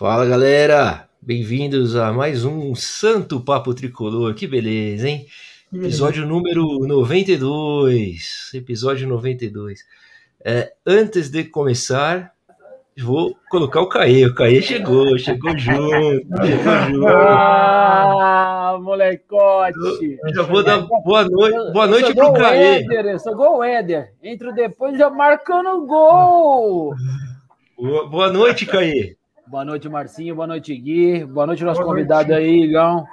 Fala galera, bem-vindos a mais um Santo Papo Tricolor. Que beleza, hein? Episódio número 92. Episódio 92. É, antes de começar, vou colocar o Caê. O Caê chegou, chegou junto, chegou junto. Ah, molecote! Eu já vou dar boa noite, boa noite pro Caê. Éder, sou o Éder. Entro depois já marcando gol. Boa, boa noite, Caê. Boa noite, Marcinho. Boa noite, Gui. Boa noite, nosso boa convidado noite. aí, Igão.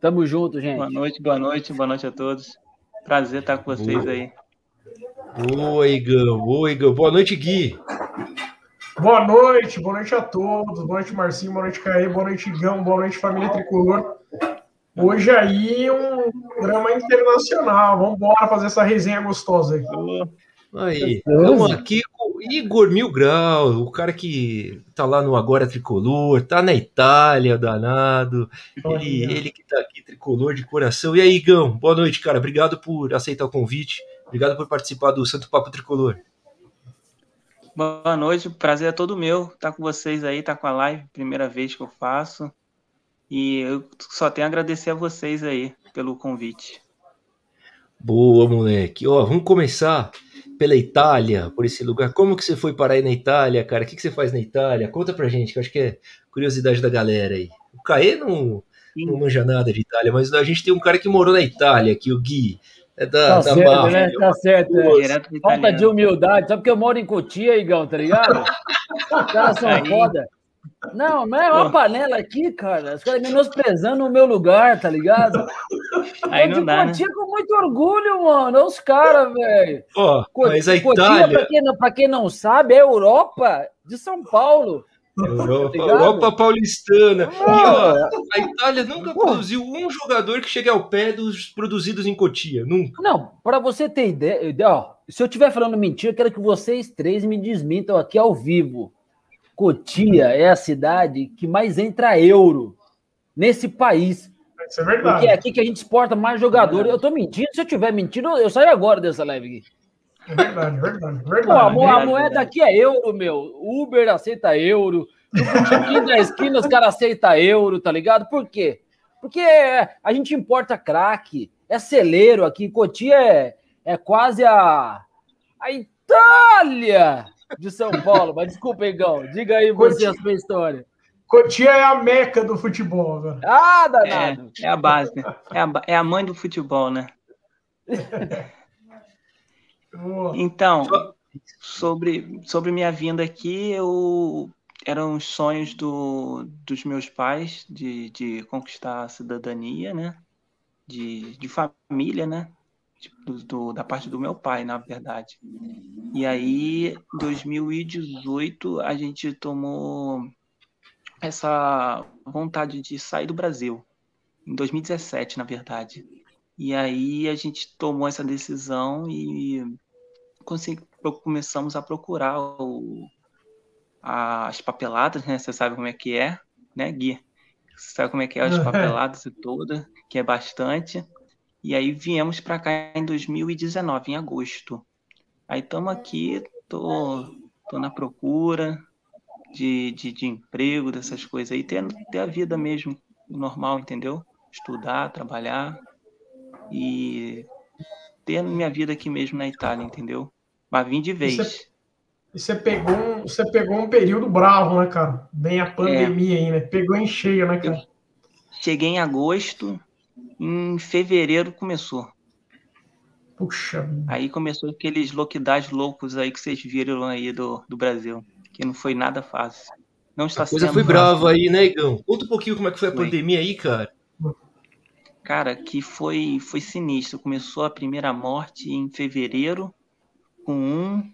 Tamo junto, gente. Boa noite, boa noite, boa noite a todos. Prazer estar com vocês boa. aí. Boa, Igão. Boa, Igão. Boa noite, Gui. Boa noite, boa noite a todos. Boa noite, Marcinho. Boa noite, Caê. Boa noite, Igão. Boa noite, família Tricolor. Hoje aí um programa internacional. Vamos embora fazer essa resenha gostosa aí. Aí, estamos aqui com o Igor Mil Grau, o cara que tá lá no Agora Tricolor, tá na Itália, danado. Ele, ele que tá aqui, tricolor de coração. E aí, Igão, boa noite, cara. Obrigado por aceitar o convite. Obrigado por participar do Santo Papo Tricolor. Boa noite, prazer é todo meu estar com vocês aí, estar com a live, primeira vez que eu faço. E eu só tenho a agradecer a vocês aí pelo convite. Boa, moleque. Ó, vamos começar pela Itália, por esse lugar. Como que você foi parar aí na Itália, cara? O que, que você faz na Itália? Conta pra gente, que eu acho que é curiosidade da galera aí. O Caê não, não manja nada de Itália, mas a gente tem um cara que morou na Itália, aqui, o Gui. É da, tá da certo, máfia. né? Tá certo. É. Falta de humildade. Sabe que eu moro em Cotia, Igão, tá ligado? Os caras são aí. foda. Não, não é uma panela aqui, cara. Os caras menosprezando o meu lugar, tá ligado? Aí não dá, né? com muito orgulho, mano. Olha os caras, velho. Oh, mas a Itália... Pra quem, não, pra quem não sabe, é Europa de São Paulo. Europa, tá Europa paulistana. E, ó, a Itália nunca produziu um jogador que chegue ao pé dos produzidos em Cotia. Nunca. Não, para você ter ideia, ó, se eu estiver falando mentira, eu quero que vocês três me desmintam aqui ao vivo. Cotia é a cidade que mais entra euro nesse país. Isso é verdade. Porque é aqui que a gente exporta mais jogadores. É eu tô mentindo. Se eu tiver mentindo, eu saio agora dessa live aqui. É verdade, verdade, verdade. Pô, a, a moeda aqui é euro, meu. Uber aceita euro. Botequim da esquina os caras aceitam euro, tá ligado? Por quê? Porque a gente importa craque, é celeiro aqui. Cotia é, é quase a, a Itália de São Paulo. Mas desculpa, Igão. Diga aí você a sua história. Cotia é a meca do futebol, velho. Ah, danado. É, é a base, né? É a, é a mãe do futebol, né? Então, sobre, sobre minha vinda aqui, eu eram os sonhos do, dos meus pais de, de conquistar a cidadania, né? De, de família, né? Do, do, da parte do meu pai, na verdade. E aí, em 2018, a gente tomou essa vontade de sair do Brasil. Em 2017, na verdade. E aí a gente tomou essa decisão e começamos a procurar o, as papeladas, né? Você sabe como é que é, né, Gui? Você sabe como é que é as papeladas e toda, que é bastante. E aí viemos para cá em 2019, em agosto. Aí estamos aqui, tô, tô na procura de, de, de emprego, dessas coisas aí, ter, ter a vida mesmo normal, entendeu? Estudar, trabalhar e ter minha vida aqui mesmo na Itália, entendeu? Mas vim de vez. Você, você, pegou um, você pegou um período bravo, né, cara? Bem a pandemia é. aí, né? Pegou em cheio, né, cara? cheguei em agosto, em fevereiro começou. Puxa. Aí começou aqueles lockdowns loucos aí que vocês viram aí do, do Brasil, que não foi nada fácil. Não está a coisa foi brava aí, né, Igão? Conta um pouquinho como é que foi a foi. pandemia aí, cara. Cara, que foi, foi sinistro. Começou a primeira morte em fevereiro, com um.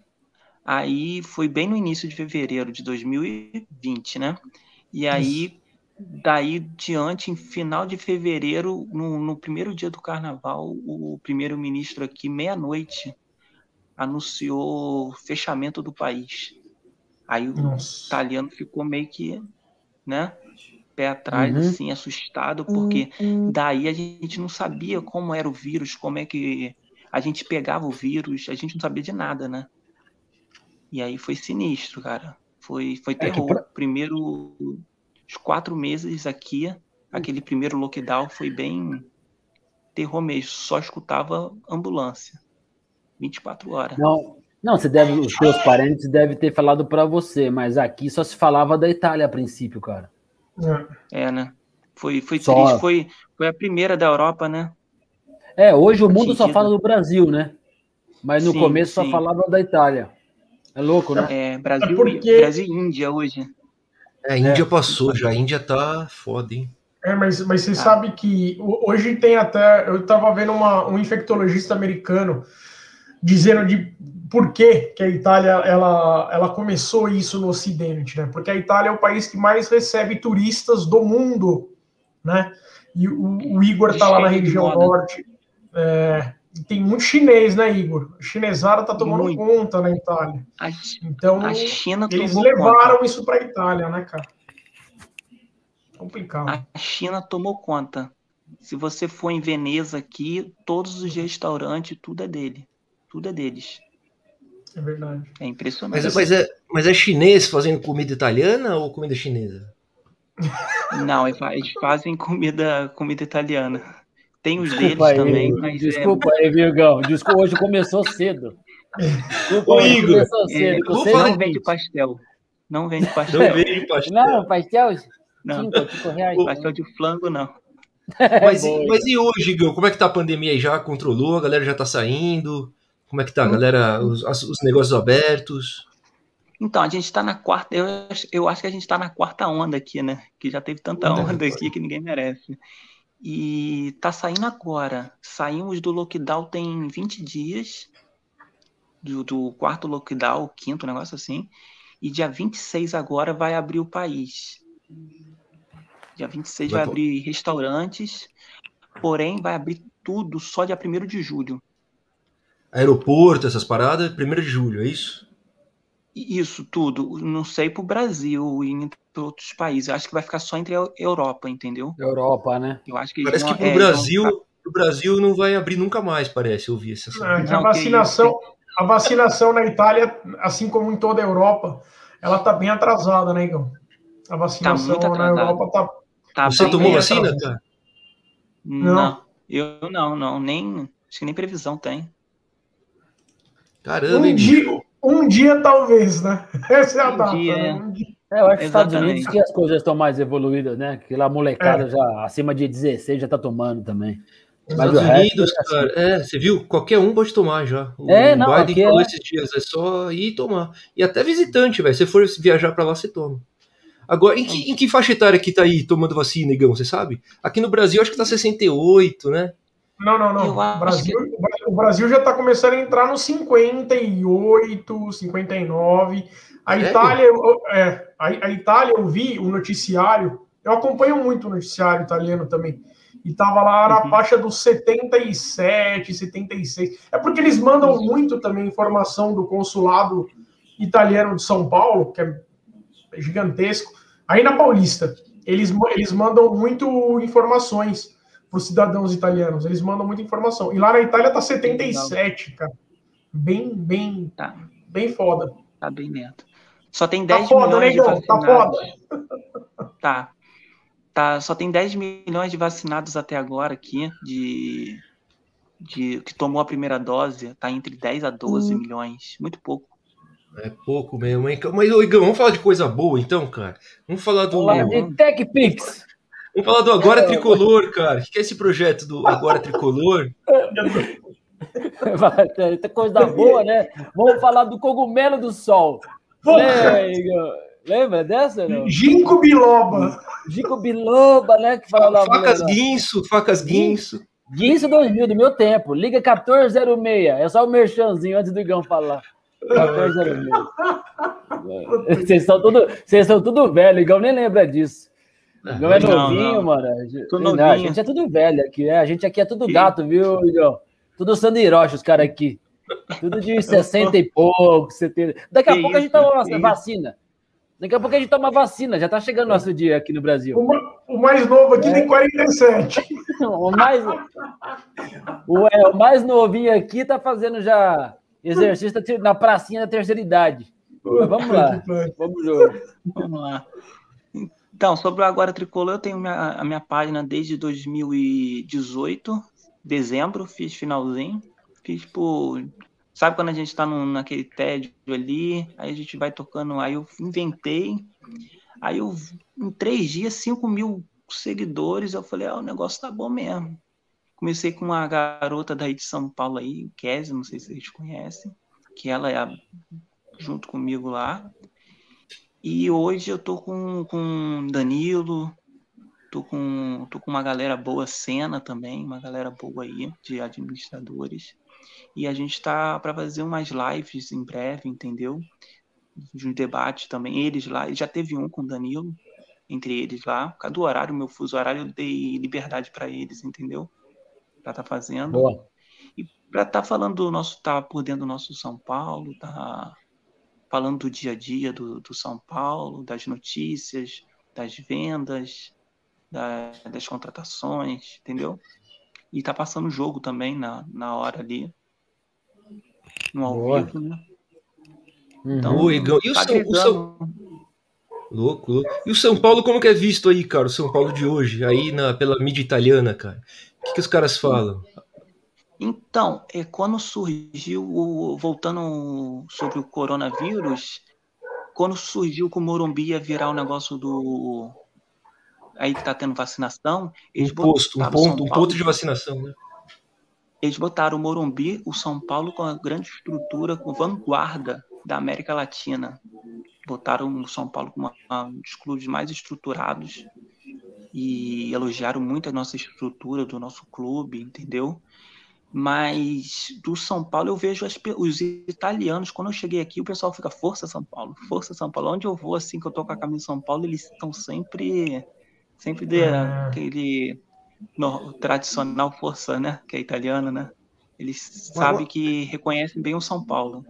Aí foi bem no início de fevereiro de 2020, né? E aí, daí diante, em final de fevereiro, no, no primeiro dia do carnaval, o primeiro-ministro aqui, meia-noite, anunciou fechamento do país. Aí o Nossa. italiano ficou meio que, né? Pé atrás, uhum. assim, assustado, porque uhum. daí a gente não sabia como era o vírus, como é que a gente pegava o vírus, a gente não sabia de nada, né? E aí foi sinistro, cara. Foi, foi terror. É pra... Primeiro os quatro meses aqui, aquele primeiro lockdown foi bem terror mesmo, só escutava ambulância. 24 horas. Não, não, você deve, os seus parentes devem ter falado para você, mas aqui só se falava da Itália a princípio, cara. É, é né? Foi, foi só... triste, foi, foi a primeira da Europa, né? É, hoje o mundo só fala do Brasil, né? Mas no sim, começo sim. só falava da Itália. É louco, né? É, Brasil, é porque... Brasil e Índia hoje. É, a Índia é. passou já, a Índia tá foda, hein? É, mas, mas você ah. sabe que hoje tem até. Eu estava vendo uma, um infectologista americano dizendo de por que, que a Itália ela, ela começou isso no Ocidente, né? Porque a Itália é o país que mais recebe turistas do mundo, né? E o, o Igor está lá na região norte. É, tem muito chinês, né, Igor? A chinesada tá tomando muito. conta na Itália. A, então, a China eles levaram conta. isso para a Itália, né, cara? Complicado. A China tomou conta. Se você for em Veneza aqui, todos os restaurantes, tudo é dele. Tudo é deles. É verdade. É impressionante. Mas, mas, é, mas é chinês fazendo comida italiana ou comida chinesa? Não, eles fazem comida, comida italiana. Tem os desculpa deles aí, também, mas. É desculpa é... aí, Virgão. Desculpa, hoje começou cedo. Desculpa, Ô, Igor. Começou cedo. É, você não vende pastel. Não vende pastel. Não vende pastel. Não, pastel? Não. Cinco, cinco reais. Pastel de flango, não. Mas, e, mas e hoje, Igor? Como é que tá a pandemia aí? Já controlou? A galera já tá saindo? Como é que tá, galera? Os, os negócios abertos? Então, a gente está na quarta. Eu, eu acho que a gente está na quarta onda aqui, né? Que já teve tanta onda aqui que ninguém merece. E tá saindo agora. Saímos do lockdown tem 20 dias. Do, do quarto lockdown, quinto, negócio assim. E dia 26 agora vai abrir o país. Dia 26 vai, vai abrir restaurantes. Porém, vai abrir tudo só dia 1 de julho. Aeroporto, essas paradas, 1 de julho, é isso? Isso, tudo. Não sei pro Brasil e para outros países. Eu acho que vai ficar só entre a Europa, entendeu? Europa, né? Eu acho que parece não, que pro é, Brasil, então, pro Brasil não vai abrir nunca mais, parece. Eu vi essa. É, a vacinação, a vacinação na Itália, assim como em toda a Europa, ela tá bem atrasada, né, Igor? A vacinação tá na Europa tá. tá Você tomou vacina, cara? Não. não. Eu não, não. Nem. Acho que nem previsão tem. Caramba, um dia, um dia talvez, né? Essa é a um data. Dia, né? Um dia. É, eu acho que Estados Unidos que as coisas estão mais evoluídas, né? Que lá a molecada é. já acima de 16 já tá tomando também. Mas Estados Unidos, é cara, assim. é, você viu? Qualquer um pode tomar já. O é, não, Biden falou é... esses dias, é só ir tomar. E até visitante, velho. Se for viajar para lá, você toma. Agora, em que, em que faixa etária que tá aí tomando vacina, Igão, você sabe? Aqui no Brasil, acho que tá 68, né? Não, não, não. O Brasil, que... o Brasil já está começando a entrar nos 58, 59. A é, Itália, é, a, a, Itália, eu vi o noticiário, eu acompanho muito o noticiário italiano também, e tava lá na uhum. faixa dos 77, 76. É porque eles mandam muito também informação do consulado italiano de São Paulo, que é gigantesco, aí na Paulista. Eles, eles mandam muito informações para os cidadãos italianos. Eles mandam muita informação. E lá na Itália tá 77, cara. Bem, bem, tá. bem foda. Tá bem lento. Só tem 10 tá foda, milhões né, de Tá foda. Tá. Tá, só tem 10 milhões de vacinados até agora aqui, de, de que tomou a primeira dose, tá entre 10 a 12 hum. milhões, muito pouco. É pouco mesmo, hein? Mas, Igor, vamos falar de coisa boa então, cara? Vamos falar do. Vamos falar de TechPix. Vamos falar do Agora Tricolor, cara. O que é esse projeto do Agora Tricolor? Tem coisa boa, né? Vamos falar do cogumelo do sol. Lembra, lembra dessa? Não? Ginkgo biloba. Ginkgo biloba, né? Que fala facas guinso, facas guinso. Guinso 2000, do meu tempo. Liga 1406. É só o merchanzinho antes do Igão falar. 1406. Vocês são tudo, vocês são tudo velho. Igão nem lembra disso. Não é novinho, não. mano. Não, a gente é tudo velho aqui, né? A gente aqui é tudo gato, viu, Igor? Tudo sandiroche, os caras aqui. Tudo de 60 e pouco, 70. Daqui a que pouco isso, a gente toma uma vacina. Daqui a pouco a gente toma vacina. Já tá chegando nosso dia aqui no Brasil. O, o mais novo aqui é. tem 47. o, mais, o, é, o mais novinho aqui tá fazendo já exercício na pracinha da terceira idade. Mas vamos lá. Vamos, Vamos lá. Então, sobre o Agora Tricolor, eu tenho minha, a minha página desde 2018, dezembro, fiz finalzinho. Fiz por. Sabe quando a gente tá no, naquele tédio ali, aí a gente vai tocando. Aí eu inventei. Aí eu, em três dias, 5 mil seguidores. Eu falei, ah, o negócio tá bom mesmo. Comecei com uma garota daí de São Paulo aí, Kézia, não sei se vocês conhecem, que ela é a, junto comigo lá. E hoje eu tô com, com Danilo, tô com, tô com uma galera boa, Cena também, uma galera boa aí, de administradores. E a gente tá para fazer umas lives em breve, entendeu? De um debate também. Eles lá, já teve um com o Danilo, entre eles lá. Por causa do horário, meu fuso horário, eu dei liberdade para eles, entendeu? Estar tá fazendo. Boa. E para estar tá falando do nosso, tá por dentro do nosso São Paulo, tá falando do dia a dia do, do São Paulo, das notícias, das vendas, da, das contratações, entendeu? E tá passando o jogo também na, na hora ali. No ao Boa. vivo, né? Uhum. Então, e o, tá São, o São... Louco, louco. E o São Paulo, como que é visto aí, cara? O São Paulo de hoje, aí na, pela mídia italiana, cara. O que, que os caras falam? Então, é, quando surgiu, o, voltando sobre o coronavírus, quando surgiu que o Morumbi ia virar o negócio do. Aí que tá tendo vacinação. Eles um posto, um ponto, um ponto de vacinação, né? Eles botaram o Morumbi, o São Paulo, com a grande estrutura, com vanguarda da América Latina. Botaram o São Paulo como um dos clubes mais estruturados e elogiaram muito a nossa estrutura do nosso clube, entendeu? Mas do São Paulo eu vejo as, os italianos, quando eu cheguei aqui, o pessoal fica, força São Paulo, força São Paulo. Onde eu vou, assim, que eu tô com a camisa de São Paulo, eles estão sempre, sempre de, ah. aquele no, tradicional força, né? Que é italiano, né? Eles sabem que reconhecem bem o São Paulo.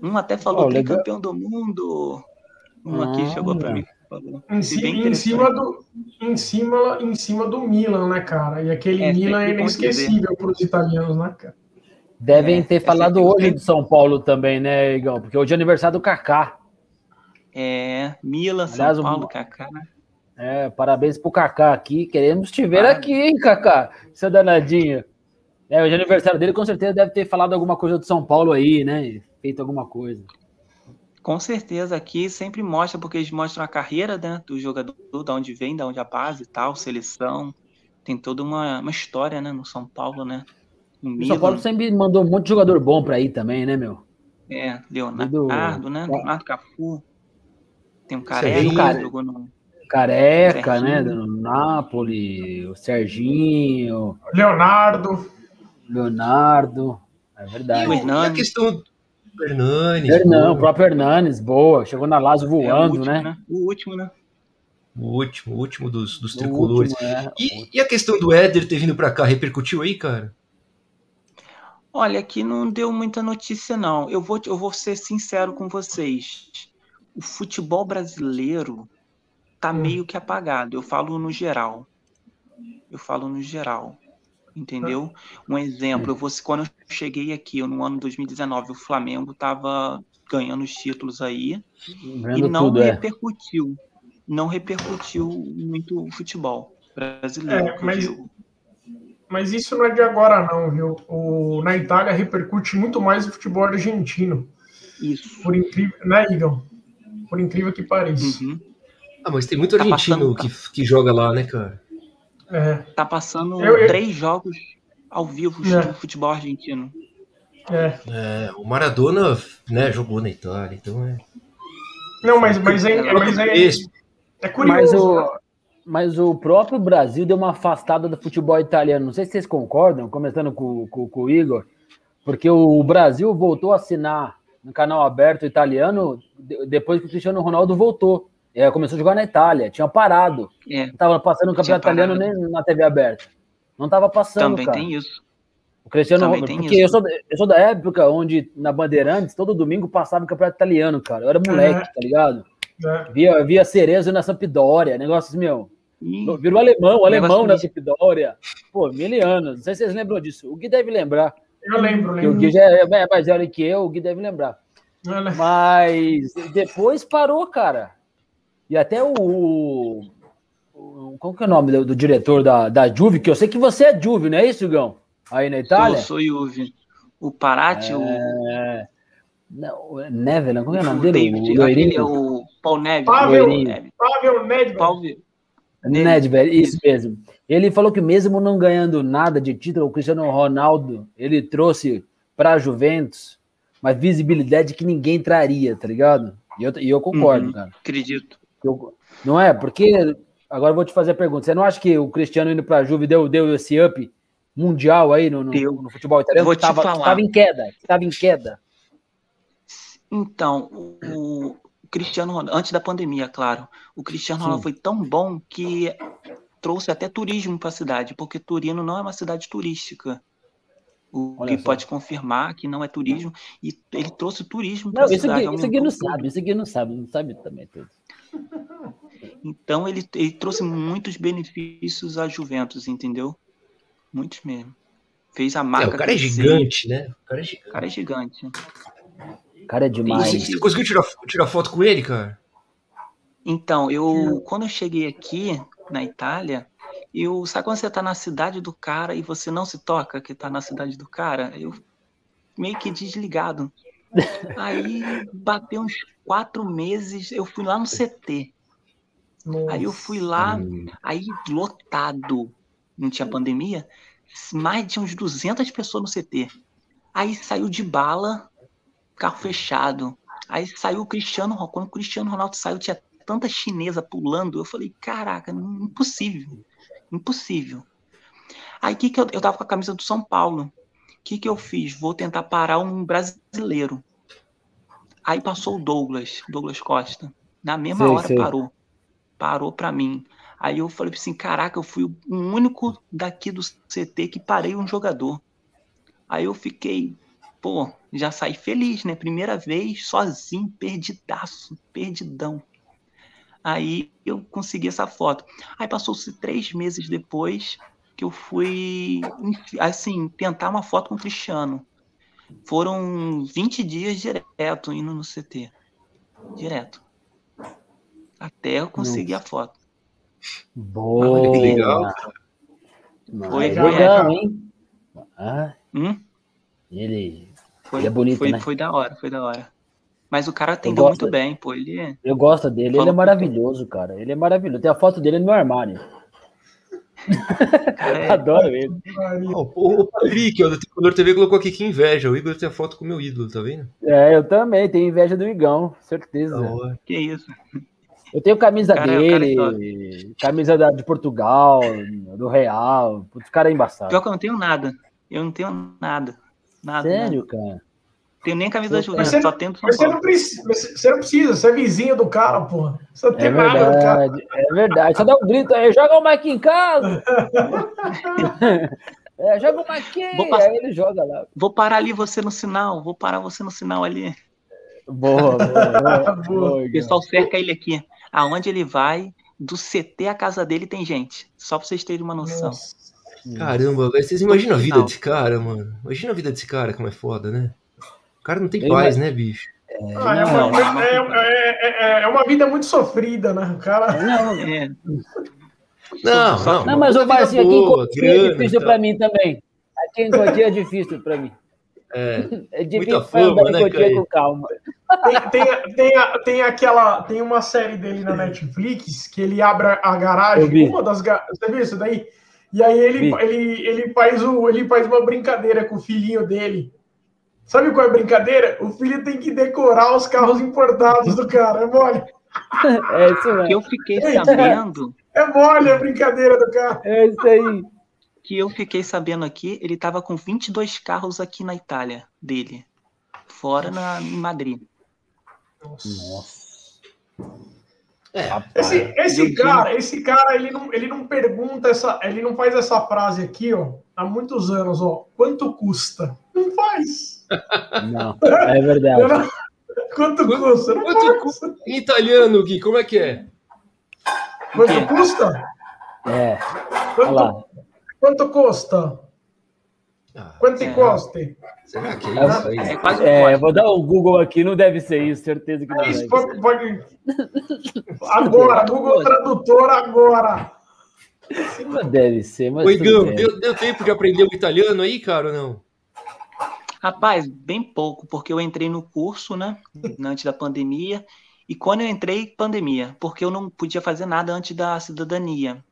Um até falou oh, que é campeão do mundo. Um ah, aqui chegou para mim em, si, em, cima do, em, cima, em cima do Milan, né, cara? E aquele é, Milan é inesquecível para os italianos, né, cara? Devem é, ter falado hoje de São Paulo também, né, Igão? Porque hoje é aniversário do Kaká. É, Milan, Aliás, São Paulo, o... Kaká. É, parabéns pro Kaká aqui. Queremos te ver ah. aqui, hein, Kaká? Seu danadinho. É, hoje é aniversário dele, com certeza deve ter falado alguma coisa do São Paulo aí, né? Feito alguma coisa. Com certeza, aqui sempre mostra, porque eles mostram a carreira né, do jogador, de onde vem, de onde a base e tal, seleção. Tem toda uma, uma história, né, no São Paulo, né? O São Paulo sempre mandou um monte de jogador bom para ir também, né, meu? É, Leonardo, do... né? Leonardo Cafu. Tem um Careca, Care... jogou no... Careca, né? Do Napoli, o Serginho. Leonardo. Leonardo. É verdade. E, o, e a questão Hernanes. Hernan, o próprio Hernanes, boa. Chegou na Lazio voando, é último, né? né? O último, né? O último, o último dos, dos tricolores. Último, é. e, e, a questão do Éder ter vindo para cá, repercutiu aí, cara? Olha, aqui não deu muita notícia, não. Eu vou, eu vou ser sincero com vocês. O futebol brasileiro tá hum. meio que apagado. Eu falo no geral. Eu falo no geral entendeu? Um exemplo, eu vou, quando eu cheguei aqui no ano 2019, o Flamengo estava ganhando os títulos aí Vendo e não tudo, é. repercutiu, é. não repercutiu muito o futebol brasileiro. É, mas, mas isso não é de agora não, viu? O, na Itália repercute muito mais o futebol argentino. Isso. Por incrível, né, Igor? Por incrível que pareça. Uhum. Ah, mas tem muito tá argentino tá passando, que, que joga lá, né, cara? É. Tá passando eu, eu... três jogos ao vivo é. do futebol argentino. É. é. o Maradona né, jogou na Itália, então é. Não, mas, mas, é, é mas é, é curioso. Mas o, mas o próprio Brasil deu uma afastada do futebol italiano. Não sei se vocês concordam, começando com, com, com o Igor, porque o Brasil voltou a assinar no canal aberto italiano depois que o Cristiano Ronaldo voltou. É, começou a jogar na Itália, tinha parado. É. Não tava passando o campeonato italiano nem na TV aberta. Não tava passando. Também cara. tem isso. O Cristiano Ronaldo. Porque isso. Eu, sou, eu sou da época onde na Bandeirantes, todo domingo passava o campeonato italiano, cara. Eu era moleque, tá ligado? É. Via, via Cerezo na Sampdoria, negócios, meu. Virou alemão, alemão na Sampdoria. Pô, mil anos. Não sei se vocês lembram disso. O Gui deve lembrar. Eu lembro, lembro. O Gui já é, é mais velho que eu, o Gui deve lembrar. Mas depois parou, cara. E até o. o qual que é o nome do, do, diretor da, da Juve? Que eu sei que você é Juve, não é isso, Gão? Aí na Itália? Sou, sou Juve. O Parati, é... o. Não, é Neve, não, como é o nome dele? O, aquele, é o Paul Neves. Pavel, Pavel Nedved. Nedved, isso mesmo. Ele falou que mesmo não ganhando nada de título, o Cristiano Ronaldo, ele trouxe para a Juventus uma visibilidade que ninguém traria, tá ligado? E eu, e eu concordo, uhum, cara. Acredito. Eu, não é? Porque, agora eu vou te fazer a pergunta, você não acha que o Cristiano indo para a Juve deu, deu esse up mundial aí no, no, no futebol italiano? Vou te tava, falar. Tava em queda, tava em queda. Então, o, Cristiano Ronaldo, antes da pandemia, claro, o Cristiano Ronaldo foi tão bom que trouxe até turismo para a cidade, porque Turino não é uma cidade turística. O Olha que só. pode confirmar que não é turismo, e ele trouxe turismo para a cidade. Aqui, isso aqui não sabe, isso aqui não sabe, não sabe também tudo. Então ele, ele trouxe muitos benefícios à Juventus, entendeu? Muitos mesmo. Fez a marca. É, o cara crescer. é gigante, né? O cara é gigante. O cara é gigante. Cara é demais. Você, você conseguiu tirar, tirar foto com ele, cara? Então, eu quando eu cheguei aqui na Itália, eu sabe quando você tá na cidade do cara e você não se toca que tá na cidade do cara? Eu meio que desligado. Aí bateu uns quatro meses, eu fui lá no CT. Nossa. Aí eu fui lá, aí lotado, não tinha pandemia, mais de uns 200 pessoas no CT. Aí saiu de bala, carro fechado. Aí saiu o Cristiano, quando o Cristiano Ronaldo saiu, tinha tanta chinesa pulando. Eu falei, caraca, impossível. Impossível. Aí que que eu, eu tava com a camisa do São Paulo. O que que eu fiz? Vou tentar parar um brasileiro. Aí passou o Douglas, Douglas Costa. Na mesma sei, hora sei. parou. Parou para mim. Aí eu falei assim, caraca, eu fui o único daqui do CT que parei um jogador. Aí eu fiquei, pô, já saí feliz, né? Primeira vez, sozinho, perdidaço, perdidão. Aí eu consegui essa foto. Aí passou-se três meses depois que eu fui, assim, tentar uma foto com o Cristiano. Foram 20 dias direto indo no CT. Direto. Até eu conseguir Nossa. a foto. Boa! que legal. Foi legal, hein? Ah, hum? Ele foi, ele é bonito, foi, né? Foi da hora, foi da hora. Mas o cara atendeu muito bem, pô. Ele... Eu gosto dele, ele é maravilhoso, cara. Ele é maravilhoso. Tem a foto dele no meu armário. É... Adoro ele. Oh, o Patrick, o Tricolor TV colocou aqui que inveja. O Igor tem a foto com o meu ídolo, tá vendo? É, eu também tenho inveja do Igão, certeza. Oh, que isso. Eu tenho camisa cara, é dele, camisa da, de Portugal, do Real. O cara é embaçado. Pior que eu não tenho nada. Eu não tenho nada. Nada. Sério, nada. cara? Tenho nem camisa da Juventus, só tenho São você não, precisa, você não precisa, você é vizinho do cara, porra. Você não tem é verdade, nada do cara. É verdade, só dá um grito aí, joga o Mike em casa. é, joga o Mike aí ele joga lá. Vou parar ali você no sinal, vou parar você no sinal ali. Boa, boa, boa. O pessoal cerca ele aqui. Aonde ele vai, do CT à casa dele tem gente. Só pra vocês terem uma noção. Nossa. Caramba, vocês imaginam a vida desse cara, mano? Imagina a vida desse cara, como é foda, né? O cara não tem Bem, paz, né, bicho? É, ah, é, uma, é, é, é, uma, vida muito sofrida, né? O cara. Não, é. Não, não, não, mas o Marcinho aqui em Cotia é difícil para mim também. Aqui em Cotia é difícil para mim. É, difícil fama, né, com calma. Tem, tem, tem, tem, aquela. Tem uma série dele na Netflix que ele abre a garagem. Uma das. Você viu isso daí? E aí ele, ele, ele, faz o, ele faz uma brincadeira com o filhinho dele. Sabe qual é a brincadeira? O filho tem que decorar os carros importados do cara. É mole. É isso mesmo. Eu fiquei sabendo. É mole a brincadeira do cara. É isso aí. Que eu fiquei sabendo aqui, ele tava com 22 carros aqui na Itália dele. Fora na, em Madrid. Nossa. É, esse, esse cara, esse cara, ele não, ele não pergunta essa, ele não faz essa frase aqui, ó, há muitos anos, ó. Quanto custa? Não faz. Não, é verdade. Não, quanto custa? Não quanto custa? Em italiano, Gui, como é que é? Quanto custa? É. Quanto, quanto custa? Ah, Quanto é. custa? Será que é isso aí? É, quase é, vou dar o um Google aqui, não deve ser isso, certeza que não é. Isso, pode, pode... Agora, Google Tradutor agora. Deve ser, mas. Oi, Gão, deu, deu tempo de aprender o italiano aí, cara, ou não? Rapaz, bem pouco, porque eu entrei no curso, né, antes da pandemia, e quando eu entrei, pandemia, porque eu não podia fazer nada antes da cidadania,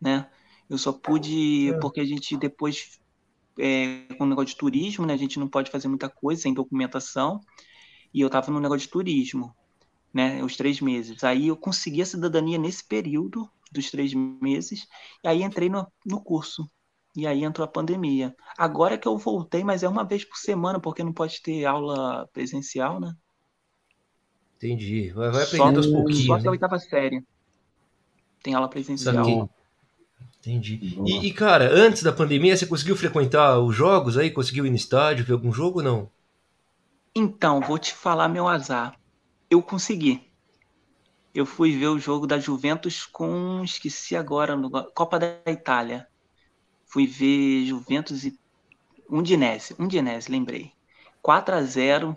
né? Eu só pude, é. porque a gente depois, é, com o negócio de turismo, né, a gente não pode fazer muita coisa sem documentação, e eu estava no negócio de turismo, né, os três meses. Aí eu consegui a cidadania nesse período dos três meses, e aí entrei no, no curso. E aí entrou a pandemia. Agora que eu voltei, mas é uma vez por semana, porque não pode ter aula presencial, né? Entendi. Vai, vai aprendendo aos pouquinhos. Só que a oitava série. Tem aula presencial. Entendi. E, e, cara, antes da pandemia, você conseguiu frequentar os jogos aí? Conseguiu ir no estádio, ver algum jogo ou não? Então, vou te falar meu azar. Eu consegui. Eu fui ver o jogo da Juventus com. Esqueci agora, no Copa da Itália. Fui ver Juventus e um Dinese, um Dinese, lembrei. 4 a 0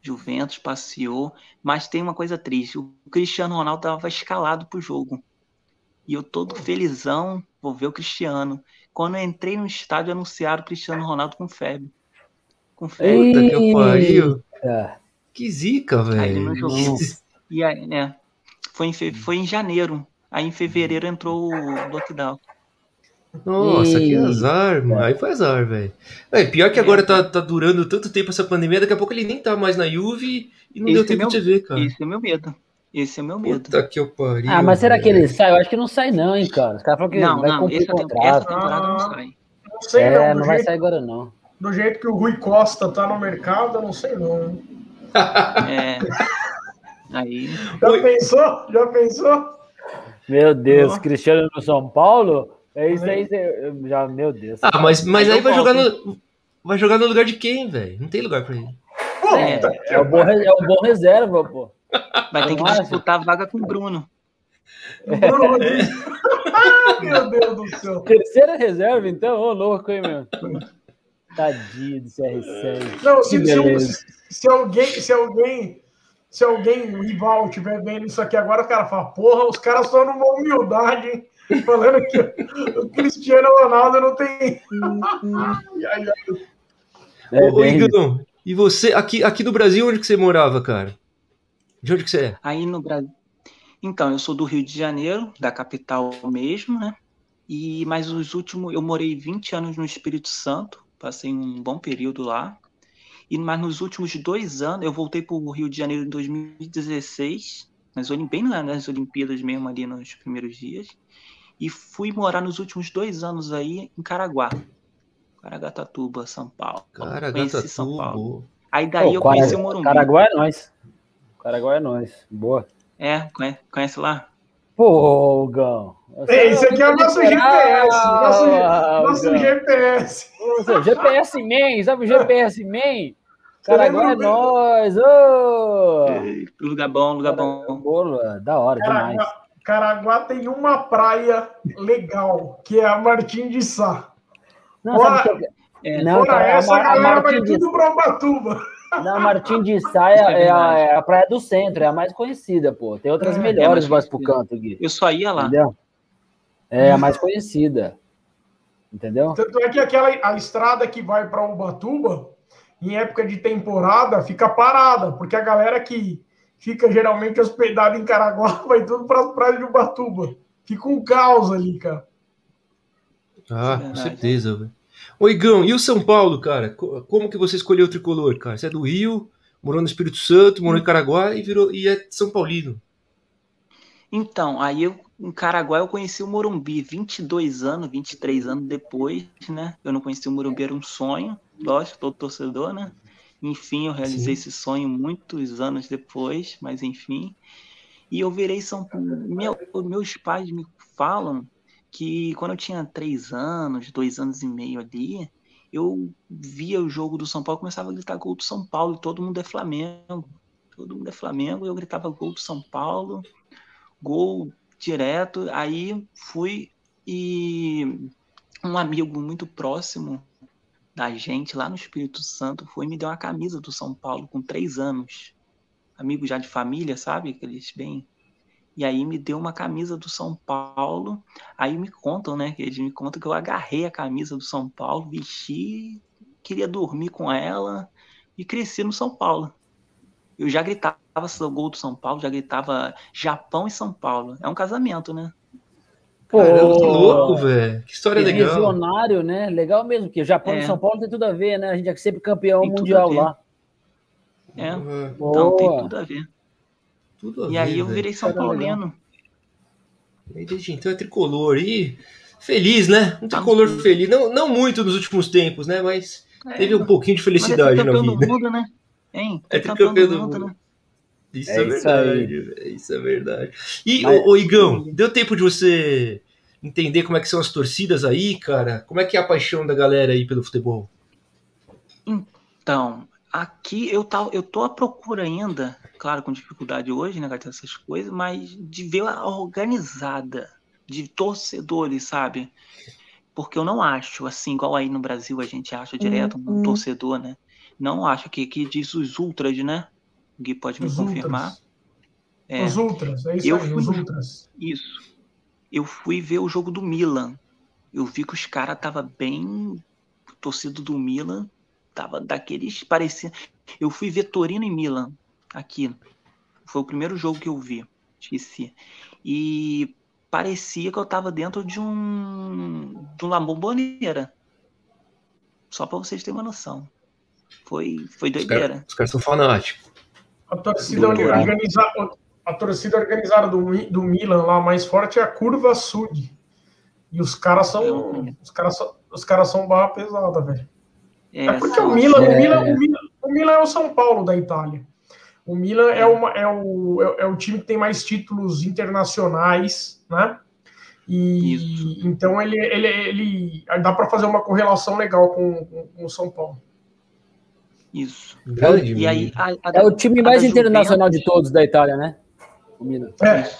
Juventus passeou, mas tem uma coisa triste, o Cristiano Ronaldo estava escalado para o jogo. E eu todo felizão, vou ver o Cristiano. Quando eu entrei no estádio, anunciaram o Cristiano Ronaldo com febre. Com febre. Puta que pariu. Que zica, velho. Aí ele não jogou. E aí, né? Foi em, foi em janeiro. Aí em fevereiro entrou o lockdown. Nossa, e... que azar, mano. Aí foi azar, velho. É, pior que agora tá, tá durando tanto tempo essa pandemia, daqui a pouco ele nem tá mais na Juve e não Esse deu tempo é meu... de ver, cara. Esse é meu medo. Esse é meu medo. Puta que eu pariu. Ah, mas será véio. que ele sai? Eu acho que não sai, não, hein, cara. Os caras falam que não, vai não, cumprir essa, contrato. essa temporada não sai. Não sei, é, não. não vai sair agora, não. Do jeito que o Rui Costa tá no mercado, eu não sei, não. é. Aí. Já Oi. pensou? Já pensou? Meu Deus, oh. Cristiano no São Paulo? É isso aí, já, meu Deus. Ah, mas, mas aí vai jogar no. Vai jogar no lugar de quem, velho? Não tem lugar pra ele. É, é, o bom, é o bom reserva, pô. Vai ter que disputar a vaga com o Bruno. É. Bruno meu Deus do céu. Terceira reserva, então? Ô, louco, hein, meu? Tadinho do CR7. Não, se, se, se, alguém, se alguém, se alguém rival estiver vendo isso aqui agora, o cara fala, porra, os caras estão numa humildade, hein? falando que o Cristiano Ronaldo não tem. é, Ô, Igão, e você, aqui, aqui no Brasil, onde que você morava, cara? De onde que você é? Aí no Brasil. Então, eu sou do Rio de Janeiro, da capital mesmo, né? E mas os últimos, eu morei 20 anos no Espírito Santo, passei um bom período lá. E mas nos últimos dois anos, eu voltei para o Rio de Janeiro em 2016, nas, bem nas Olimpíadas mesmo ali nos primeiros dias e fui morar nos últimos dois anos aí em Caraguá. Caraguatatuba, São Paulo. Caraguatatuba. São Paulo. Aí daí eu conheci o Morumbi. Caraguá é nós. Caraguá é nós. Boa. É, conhece, conhece lá? Pô, Gão. Esse aqui é o nosso GPS. Nosso, nosso GPS. Nossa, GPS Man, sabe o GPS Man? Caraguá é nós. Oh! Lugar bom, lugar bom. Boa, da hora, Caraguá. demais. Caraguá tem uma praia legal, que é a Martim de Sá. Não, fora, sabe que... é, não, fora cara, essa, a, a, galera vai de... tudo para Ubatuba. Não, Martim de Sá é, é, é, a, é, a, praia do centro, é a mais conhecida, pô. Tem outras é, melhores é mais pro canto, Gui. Eu só ia lá. Entendeu? É a mais conhecida. Entendeu? Tanto é que aquela a estrada que vai para Ubatuba, em época de temporada, fica parada, porque a galera que fica geralmente hospedado em Caraguá, vai tudo para as praias de Ubatuba. Fica um caos ali, cara. Ah, com certeza, velho. Oi, Igão, e o São Paulo, cara? Como que você escolheu o tricolor, cara? Você é do Rio, morou no Espírito Santo, morou em Caraguá e virou e é São Paulino. Então, aí eu, em Caraguá eu conheci o Morumbi 22 anos, 23 anos depois, né? Eu não conheci o Morumbi, era um sonho, lógico, todo torcedor, né? Enfim, eu realizei Sim. esse sonho muitos anos depois, mas enfim. E eu virei São Paulo. Meu, meus pais me falam que quando eu tinha três anos, dois anos e meio ali, eu via o jogo do São Paulo, começava a gritar gol do São Paulo, e todo mundo é Flamengo. Todo mundo é Flamengo, eu gritava gol do São Paulo, gol direto. Aí fui e um amigo muito próximo da gente lá no Espírito Santo foi e me deu uma camisa do São Paulo com três anos. Amigo já de família, sabe? Aqueles bem. E aí me deu uma camisa do São Paulo. Aí me contam, né? Eles me contam que eu agarrei a camisa do São Paulo, vesti, queria dormir com ela e cresci no São Paulo. Eu já gritava gol do São Paulo, já gritava Japão e São Paulo. É um casamento, né? Pô, Caramba, que louco, velho. Que história que legal. Visionário, né? Legal mesmo, porque Japão é. e São Paulo tem tudo a ver, né? A gente é sempre campeão tem mundial lá. É, então tem tudo a ver. Tudo a e ver, aí eu virei São Paulino. E desde então é tricolor. E feliz, né? Um tá tricolor feliz. Não, não muito nos últimos tempos, né? Mas é, teve um pouquinho de felicidade é na vida. Mundo, né? Hein? É tricampeão do mundo, né? Isso é, é verdade, isso, isso é verdade. E, Mas... ô, ô, Igão, deu tempo de você entender como é que são as torcidas aí, cara? Como é que é a paixão da galera aí pelo futebol? Então, aqui eu, tá, eu tô à procura ainda, claro, com dificuldade hoje, né, essas coisas, mas de ver a organizada de torcedores, sabe? Porque eu não acho, assim, igual aí no Brasil a gente acha direto um uhum. torcedor, né? Não acho que aqui diz os ultras, né? O Gui pode me os confirmar. Ultras. É, os ultras, é isso eu aí, fui, os ultras. Isso. Eu fui ver o jogo do Milan. Eu vi que os caras tava bem torcido do Milan, tava daqueles parecia. Eu fui ver Torino e Milan aqui. Foi o primeiro jogo que eu vi. Esqueci. E parecia que eu tava dentro de um de uma bomboneira. Só para vocês terem uma noção. Foi foi doideira. Os caras cara são fanáticos. A torcida, organizada, a torcida organizada do, do Milan lá mais forte é a Curva Sud. E os caras são. Os caras são, os caras são barra pesada, velho. É, é porque o Milan, é... o, Milan, o, Milan, o Milan é o São Paulo da Itália. O Milan é, uma, é, o, é, é, o time que tem mais títulos internacionais, né? E Isso. então ele, ele, ele dá para fazer uma correlação legal com, com, com o São Paulo. Isso. Grande, e aí, a, a, é o time mais internacional Juventus. de todos da Itália, né? O Milan. É,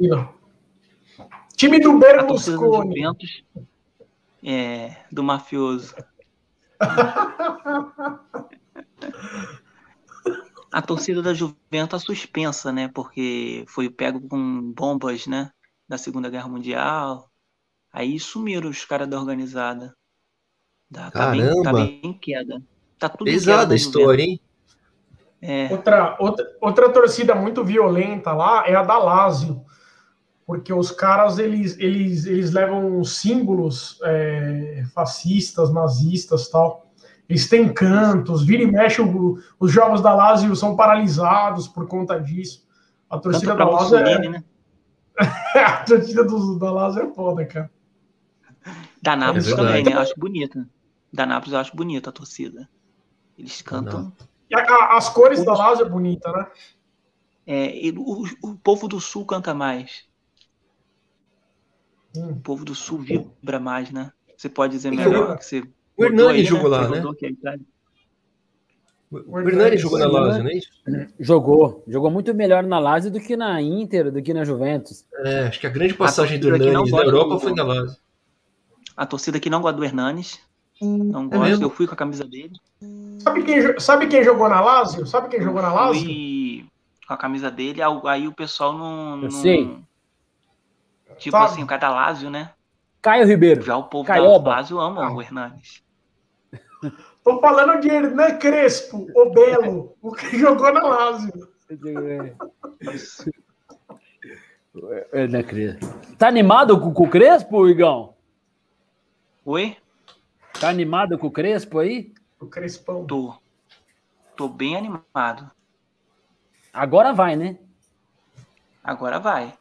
Milan. Time do Berlusconi. Juventus, é, do mafioso. A torcida da Juventus tá suspensa, né? Porque foi pego com bombas, né? Da Segunda Guerra Mundial. Aí sumiram os caras da organizada. Tá, tá, bem, tá bem em queda. Tá tudo Pesada a história, hein? É. Outra, outra, outra torcida muito violenta lá é a da Lazio, porque os caras eles, eles, eles levam símbolos é, fascistas, nazistas tal. Eles têm cantos, vira e mexe, o, os jogos da Lazio são paralisados por conta disso. A torcida da Lazio é... né? a torcida do, da Lazio é foda, cara. Da Nápoles é também, né? Eu acho bonita. Da Nápoles eu acho bonita a torcida. Eles cantam. E a, as cores da Lazio é bonita, né? É, o, o povo do sul canta mais. Hum. O povo do sul vibra mais, né? Você pode dizer melhor que você. O Hernani jogou né? lá, né? O Hernani jogou na Lazio, não é isso? Jogou. Jogou muito melhor na Lazio do que na Inter, do que na Juventus. É, acho que a grande passagem a do Hernani na Europa do... foi na Lazio. A torcida que não gosta do Hernanes. Não é gosta, eu fui com a camisa dele. Sabe quem, sabe quem jogou na Lazio? Sabe quem jogou na Lazio? Fui com a camisa dele, aí o pessoal não. não sei. Tipo sabe? assim, o Lazio, né? Caio Ribeiro. Já o povo Caioba. da Lazio ama o Hernanes. Tô falando de Hernan Crespo, o Belo, o que jogou na Lazio. Hernan Crespo. Tá animado com, com o Crespo, Igão? Oi? Tá animado com o Crespo aí? O Crespão. Tô. Tô bem animado. Agora vai, né? Agora vai.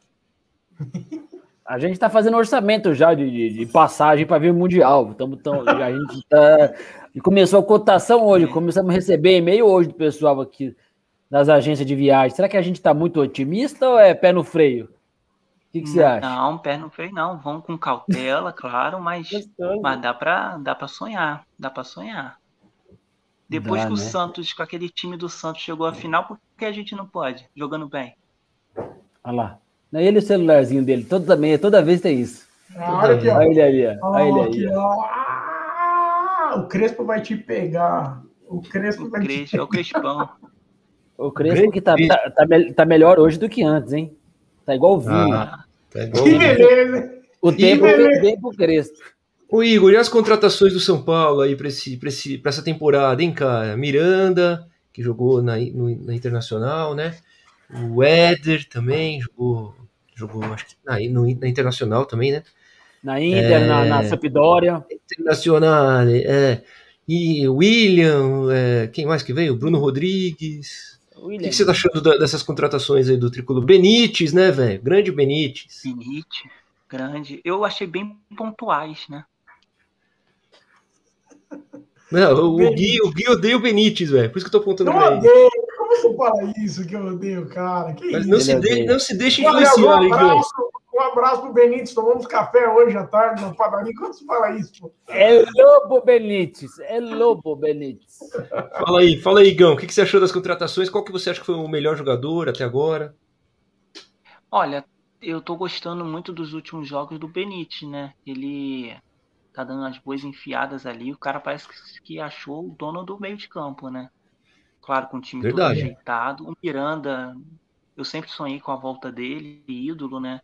A gente tá fazendo orçamento já de, de, de passagem para ver o Mundial. Tamo, tão, a gente tá. Começou a cotação hoje. Começamos a receber e-mail hoje do pessoal aqui das agências de viagem. Será que a gente tá muito otimista ou é pé no freio? que, que você acha? Não, pé no freio não. Vão com cautela, claro, mas, mas dá para dá pra sonhar. Dá para sonhar. Depois dá, que o né? Santos, com aquele time do Santos, chegou à final, por que a gente não pode? Jogando bem. Olha lá. Ele e o celularzinho dele, todo, também, toda vez tem isso. Olha aqui, ó. Olha ele ali, ó. Olha ele aí, ó. Ah, o Crespo vai te pegar. O Crespo O vai te Crespo, é o Crespão. O Crespo que tá, tá, tá, tá melhor hoje do que antes, hein? Tá igual o vinho. Ah, tá igual- Que beleza, hein? o tempo fez bem pro Crespo. Ô Igor, e as contratações do São Paulo aí pra, esse, pra, esse, pra essa temporada, hein, cara? Miranda, que jogou na, no- na Internacional, né? O Éder também jogou, jogou acho que na, no- na Internacional também, né? Na Inter, na, É. na Sampdoria. Internacional, é. E William, é, quem mais que veio? Bruno Rodrigues. O que, que você tá achando da- dessas contratações aí do Tricolor? Benítez, né, velho? Grande Benítez. Finite, grande. Eu achei bem pontuais, né? Não, o, Gui, o Gui odeia o Benítez, velho. Por isso que eu tô apontando pra ele. odeio. Você fala isso que eu odeio, cara? Que Mas isso? não se, Ele de, não se um influenciar, Igor. abraço, um abraço pro Benítez. Tomamos café hoje à tarde na padaria. Quando você fala isso, pô? É Lobo Benítez. É Lobo Benítez. Fala aí, fala aí, Igão. O que, você achou das contratações? Qual que você acha que foi o melhor jogador até agora? Olha, eu tô gostando muito dos últimos jogos do Benítez, né? Ele tá dando umas boas enfiadas ali. O cara parece que- que achou o dono do meio de campo, né? Claro, com o time Verdade. todo ajeitado. O Miranda, eu sempre sonhei com a volta dele, ídolo, né?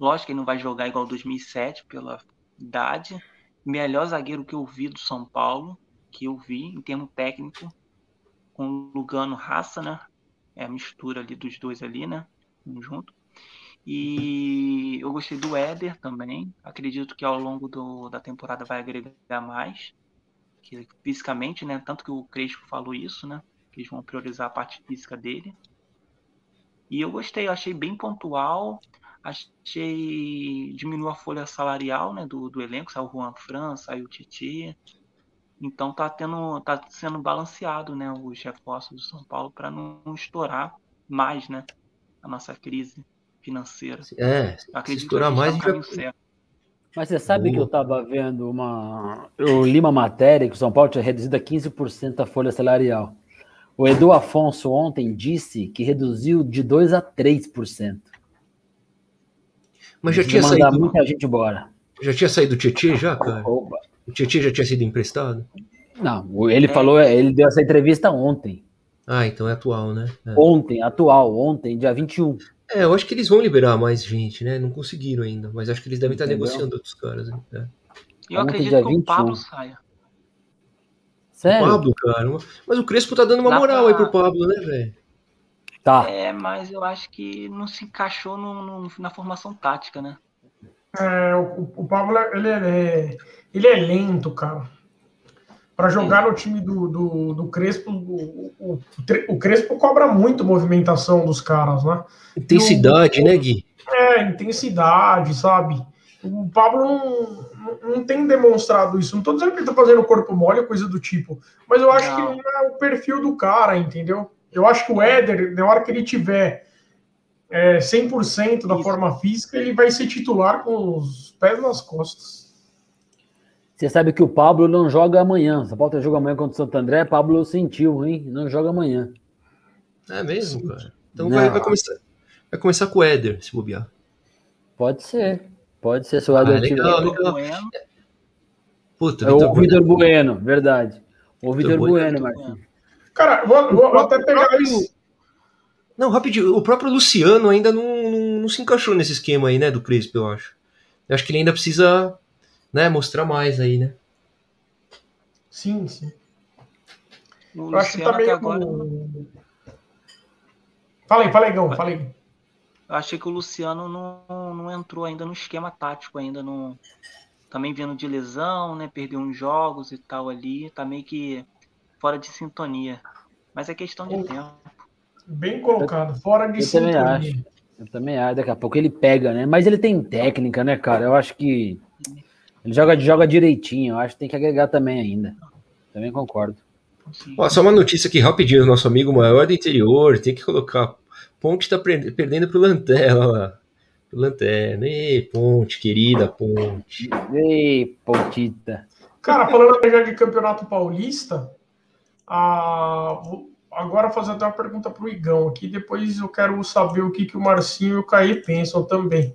Lógico que ele não vai jogar igual 2007 pela idade. Melhor zagueiro que eu vi do São Paulo, que eu vi em termo técnico, com o Lugano Raça, né? É a mistura ali dos dois ali, né? Um junto. E eu gostei do Éder também. Acredito que ao longo do- da temporada vai agregar mais. Que, fisicamente, né? Tanto que o Crespo falou isso, né? Que eles vão priorizar a parte física dele. E eu gostei, eu achei bem pontual. Achei. diminuiu a folha salarial né, do, do elenco. Saiu o Juan Fran, saiu o Titi. Então tá tendo. tá sendo balanceado né, os reforços do São Paulo para não, estourar mais né, a nossa crise financeira. É, se estourar que a mais, tá certo. Mas você sabe Boa. que eu tava vendo uma. Eu li uma matéria que o São Paulo tinha reduzido a 15% a folha salarial. O Edu Afonso ontem disse que reduziu de 2% a 3%. Mas já tinha, mandar saído, muita gente embora. já tinha saído o Tietchan já, cara? Opa. O Tietchan já tinha sido emprestado? Não, ele É. falou, ele deu essa entrevista ontem. Ah, então é atual, né? É. Ontem, atual, ontem, dia 21. É, eu acho que eles vão liberar mais gente, né? Não conseguiram ainda, mas acho que eles devem estar Entendeu? negociando outros caras. Né? Eu Ontem, acredito dia que o Pablo 21. saia. Sério? Pablo, cara. Mas o Crespo tá dando uma Dá moral pra- aí pro Pablo, né, velho? Tá. É, mas eu acho que não se encaixou no- no- na formação tática, né? É, o, o Pablo, ele é, ele é lento, cara. Para jogar no time do, do, do Crespo, o, o, o Crespo cobra muito movimentação dos caras, né? Intensidade, né, Gui? É, intensidade, sabe? O Pablo não, não, tem demonstrado isso. Não tô dizendo que ele tá fazendo corpo mole ou coisa do tipo, mas eu acho Não. que não é o perfil do cara, entendeu? Eu acho que o Éder, na hora que ele tiver é, 100% da Isso. forma física, ele vai ser titular com os pés nas costas. Você sabe que o Pablo não joga amanhã. São Paulo jogo amanhã contra o Santo André. Pablo sentiu, hein? Não joga amanhã. É mesmo, cara. Então Não. vai, vai começar, vai começar com o Éder, se bobear. Pode ser. Pode ser. Se o Ah, Éder legal, legal. Bueno, Puta, É o Vitor Vitor Bueno, verdade. O Vitor Bueno. Bueno, Marquinhos. Cara, eu vou, vou até pegar próprio- isso. Não, rapidinho. O próprio Luciano ainda não, não, não se encaixou nesse esquema aí, né, do Crespo, eu acho. Eu acho que ele ainda precisa, né, mostrar mais aí, né? Sim, sim. o Eu acho que Luciano tá meio. agora. Fala aí, fala aí, Gão, fala aí. Eu achei que o Luciano não, não entrou ainda no esquema tático, ainda não. Também vindo de lesão, né? Perdeu uns jogos e tal ali. Tá meio que fora de sintonia. Mas é questão de tempo. Bem colocado, fora de Eu também sintonia. acho. Eu também acho. Daqui a pouco ele pega, né? Mas ele tem técnica, né, cara? Eu acho que ele joga, joga direitinho. Eu acho que tem que agregar também ainda. Também concordo. Ó, só uma notícia aqui rapidinho, nosso amigo maior do interior, tem que colocar. Ponte tá pre- perdendo pro Lanterna, lá. Pro Lanterna. Ei, Ponte, querida Ponte. Ei, Pontita. Cara, falando já de campeonato paulista, a- vou agora fazer até uma pergunta pro Igão aqui, depois eu quero saber o que, que o Marcinho e o Caí pensam também.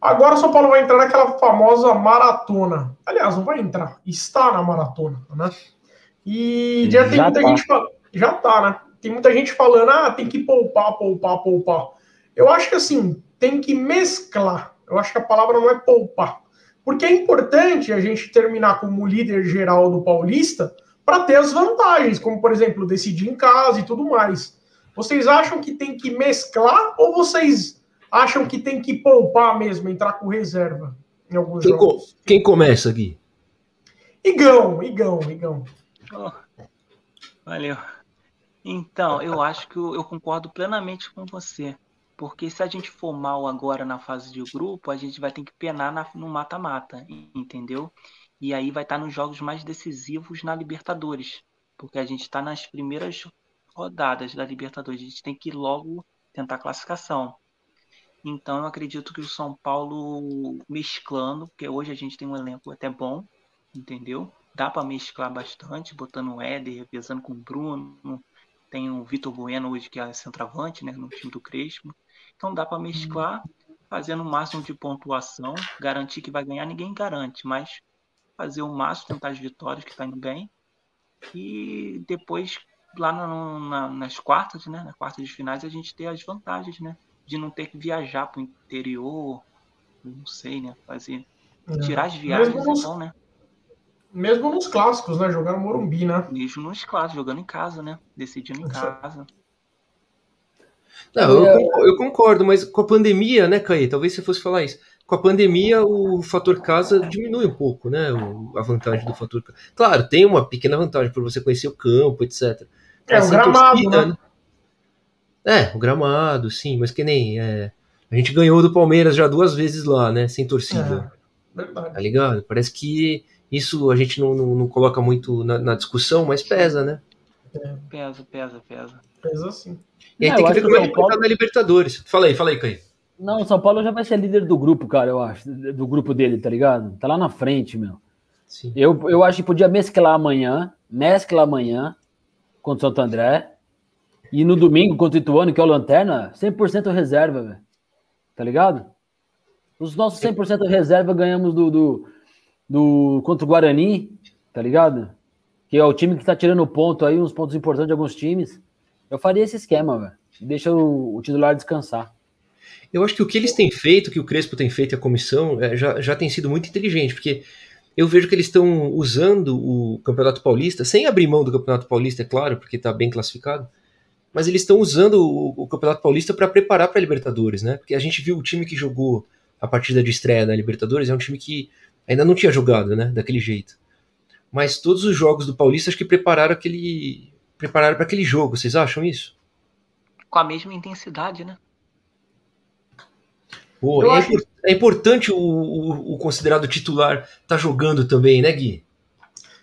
Agora o São Paulo vai entrar naquela famosa maratona. Aliás, não vai entrar, está na maratona, né? E já, já tem muita tá. gente falando. Já tá, né? Tem muita gente falando, ah, tem que poupar, poupar, poupar. Eu acho que assim, tem que mesclar. Eu acho que a palavra não é poupar. Porque é importante a gente terminar como líder geral do Paulista para ter as vantagens, como por exemplo, decidir em casa e tudo mais. Vocês acham que tem que mesclar ou vocês acham que tem que poupar mesmo, entrar com reserva em alguns quem jogos? Co quem começa aqui? Igão, Igão, Igão. Oh, valeu. Então, eu acho que eu, eu concordo plenamente com você. Porque se a gente for mal agora na fase de grupo, a gente vai ter que penar na, no mata-mata, entendeu? E aí vai estar nos jogos mais decisivos na Libertadores. Porque a gente está nas primeiras rodadas da Libertadores. A gente tem que logo tentar classificação. Então eu acredito que o São Paulo mesclando, porque hoje a gente tem um elenco até bom, entendeu? Dá para mesclar bastante, botando o Éder, revezando com o Bruno. Tem o Vitor Bueno hoje que é centroavante, né, no time do Crespo. Então dá para mesclar, fazendo o máximo de pontuação, garantir que vai ganhar, ninguém garante, mas fazer o máximo, tentar as vitórias que está indo bem. E depois, lá no, na, nas quartas, né? Nas quartas de finais, a gente ter as vantagens, né? De não ter que viajar para o interior, não sei, né? Fazer. É. Tirar as viagens, então, né? Mesmo nos clássicos, né? Jogar no Morumbi, né? Mesmo nos clássicos, jogando em casa, né? Decidindo em casa. Não, eu, é. eu, concordo, mas com a pandemia, né, Caí? Talvez você fosse falar isso. Com a pandemia, o fator casa diminui um pouco, né? a vantagem do fator casa. Claro, tem uma pequena vantagem por você conhecer o campo, etc. É, o gramado, torcida, né? né? É, o gramado, sim, mas que nem. É, a gente ganhou do Palmeiras já duas vezes lá, né? Sem torcida. É, verdade. Tá ligado? Parece que isso a gente não, não, não coloca muito na, na, discussão, mas pesa, né? É. Pesa, pesa, pesa. Pesa sim. E aí é, tem que ver como ele Paulo... tá na Libertadores. Fala aí, fala aí, Caí. Não, o São Paulo já vai ser líder do grupo, cara, eu acho. Do grupo dele, tá ligado? Tá lá na frente, meu. Sim. Eu, eu acho que podia mesclar amanhã, mescla amanhã contra o Santo André. E no domingo contra o Ituano, que é o Lanterna, 100% reserva, velho. Tá ligado? Os nossos 100% reserva ganhamos do, do, do contra o Guarani, tá ligado? Que é o time que tá tirando ponto aí, uns pontos importantes de alguns times. Eu faria esse esquema, velho. Deixa o, o, titular descansar. Eu acho que o que eles têm feito, que o Crespo tem feito e a comissão, é, já, já tem sido muito inteligente, porque eu vejo que eles estão usando o Campeonato Paulista, sem abrir mão do Campeonato Paulista, é claro, porque está bem classificado, mas eles estão usando o, o, Campeonato Paulista para preparar para a Libertadores, né? Porque a gente viu o time que jogou a partida de estreia da Libertadores, é um time que ainda não tinha jogado, né? Daquele jeito. Mas todos os jogos do Paulista acho que prepararam aquele, prepararam para aquele jogo. Vocês acham isso? Com a mesma intensidade, né? Pô, é, acho... é, importante o, o, o, considerado titular estar tá jogando também, né, Gui?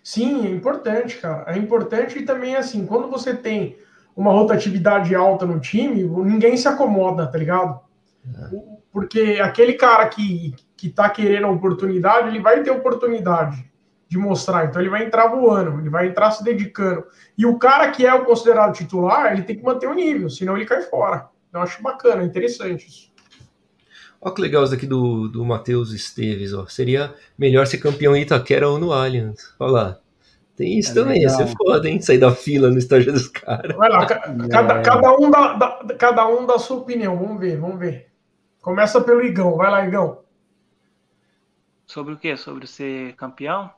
Sim, é importante, cara. É importante e também, assim, quando você tem uma rotatividade alta no time, ninguém se acomoda, tá ligado? É. Porque aquele cara que, que tá querendo a oportunidade, ele vai ter oportunidade de mostrar. Então ele vai entrar voando, ele vai entrar se dedicando. E o cara que é o considerado titular, ele tem que manter o nível, senão ele cai fora. Eu acho bacana, interessante isso. Olha que legal isso aqui do, do Matheus Esteves, ó. Seria melhor ser campeão em Itaquera ou no Allianz. Olha lá. Tem isso é também, legal. ia ser foda, hein? Sair da fila no estágio dos caras. Vai lá, cada, é. cada, um da, da, cada um da sua opinião. Vamos ver, vamos ver. Começa pelo Igão. Vai lá, Igão. Sobre o quê? Sobre ser campeão?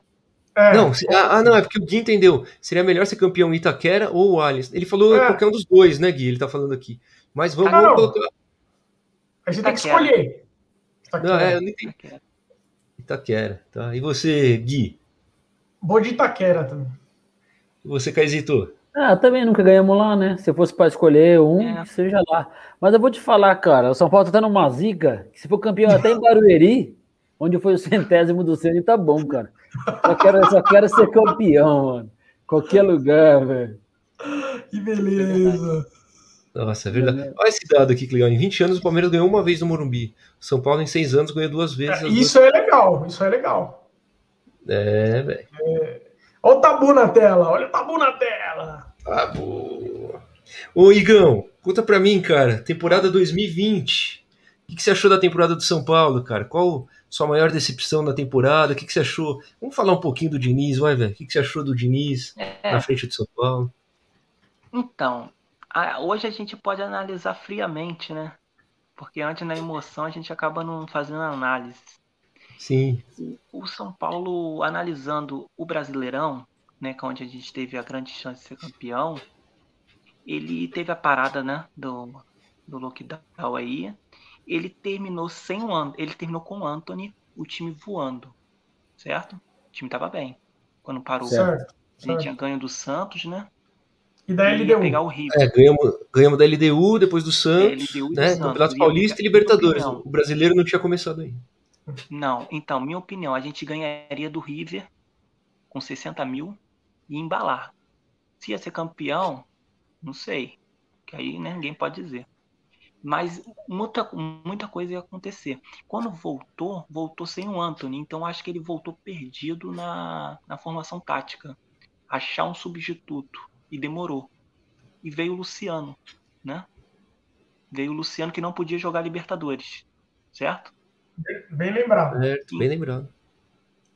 É. Não, se, ah, ah, não, é porque o Gui entendeu. Seria melhor ser campeão Itaquera ou o Allianz. Ele falou é. qualquer um dos dois, né, Gui? Ele tá falando aqui. Mas vamos, ah, vamos colocar. A gente tem que escolher. Itaquera. Não, é, eu nem tenho... Itaquera, tá. E você, Gui? Vou de Itaquera também. E você, Caizito? Ah, também nunca ganhamos lá, né? Se fosse para escolher um, é. seja lá. Mas eu vou te falar, cara, o São Paulo tá numa zica, que se for campeão até em Barueri, onde foi o centésimo do Ceni, tá bom, cara. Só quero, só quero ser campeão, mano. Qualquer lugar, velho. Que beleza. Nossa, é verdade. Olha esse dado aqui legal. Em 20 anos, o Palmeiras ganhou uma vez no Morumbi. São Paulo, em 6 anos, ganhou duas vezes. É, isso duas... é legal, isso é legal. É, velho. É... Olha o tabu na tela, olha o tabu na tela. Tabu. Ô, Igão, conta pra mim, cara. Temporada 2020. O que, que você achou da temporada do São Paulo, cara? Qual sua maior decepção na temporada? O que, que você achou? Vamos falar um pouquinho do Diniz, vai, velho. O que, que você achou do Diniz É, na frente do São Paulo? então, a- hoje a gente pode analisar friamente, né? Porque antes na emoção a gente acaba não fazendo análise. Sim. O São Paulo, analisando o Brasileirão, né, que é onde a gente teve a grande chance de ser campeão, ele teve a parada, né, do, do lockdown aí. Ele terminou sem o An- ele terminou com o Anthony, o time voando, certo? O time tava bem quando parou. Certo. A gente tinha certo. ganho do Santos, né? E da E ia pegar LDU? o River. É, ganhamos, ganhamos da LDU, depois do Santos, LDU e né? Santos. Campeonato E Paulista e Libertadores. opinião- O brasileiro não tinha começado ainda. Não, então, minha opinião, a gente ganharia do River com 60 mil e embalar. Se ia ser campeão, não sei. Que aí né, ninguém pode dizer. Mas muita, muita coisa ia acontecer. Quando voltou, voltou sem o Anthony. Então acho que ele voltou perdido na, na formação tática. Achar um substituto. E demorou. E veio o Luciano, né? Veio o Luciano que não podia jogar Libertadores. Certo? Bem lembrado. Certo, bem lembrado.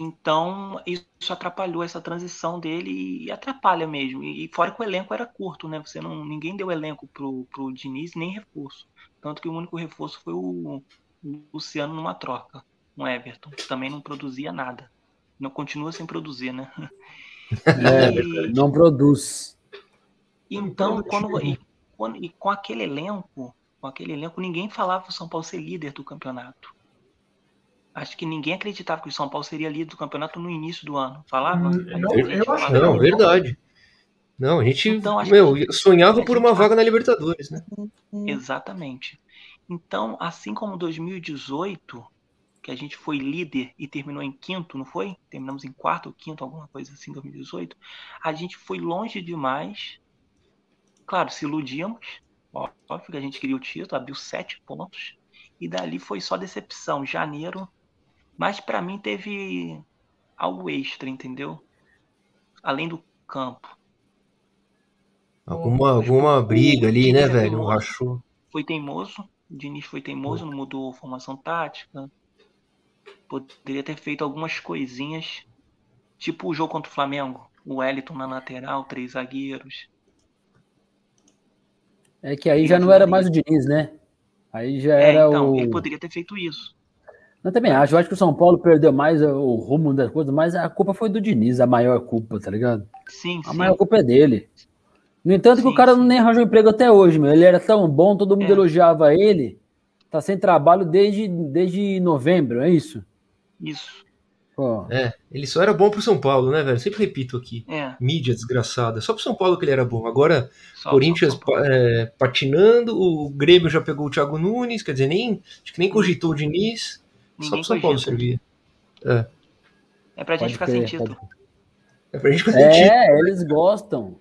Então, isso atrapalhou essa transição dele e atrapalha mesmo. E fora que o elenco era curto, né? Você não, ninguém deu elenco pro, pro Diniz nem reforço. Tanto que o único reforço foi o, o Luciano numa troca, um Everton, que também não produzia nada. Não continua sem produzir, né? É, E- não produz. então, quando, e, quando- e com aquele elenco, com aquele elenco, ninguém falava o São Paulo ser líder do campeonato. Acho que ninguém acreditava que o São Paulo seria líder do campeonato no início do ano. Falava? Hum, não, eu falava, acho Não, verdade. Não, a gente, Então, acho meu, que- sonhava por uma acha- vaga na Libertadores, né? Exatamente. Então, assim como 2018, que a gente foi líder e terminou em quinto, não foi? Terminamos em quarto ou quinto, alguma coisa assim, 2018. A gente foi longe demais. Claro, se iludíamos. Óbvio que a gente queria o título, abriu sete pontos. E dali foi só decepção. Janeiro. Mas pra mim teve algo extra, entendeu? Além do campo. Alguma, alguma briga ali, né, é velho? Um teimoso. rachou. foi teimoso. O Diniz foi teimoso, não mudou a formação tática. Poderia ter feito algumas coisinhas. Tipo o jogo contra o Flamengo. O Wellington na lateral, três zagueiros. É que aí já não era mais o Diniz, né? Aí já É, era então, o. ele poderia ter feito isso. Eu também acho. Eu acho que o São Paulo perdeu mais o rumo das coisas, mas a culpa foi do Diniz, a maior culpa, tá ligado? Sim, A sim. maior culpa é dele. No entanto, que Sim, o cara sim. nem arranjou emprego até hoje, meu. Ele era tão bom, todo mundo É. elogiava ele. Tá sem trabalho desde, desde novembro, é isso? Isso. Pô, É, ele só era bom pro São Paulo, né, velho? Sempre repito aqui. É. Mídia desgraçada. Só pro São Paulo que ele era bom. Agora, Só, Corinthians só, só, só. é, patinando, o Grêmio já pegou o Thiago Nunes, quer dizer, nem, acho que nem cogitou o Diniz. Só Ninguém pro São Paulo cogita. servia. É pra gente pode ficar crer, sem título. pode- É pra gente fazer título. É, eles gostam.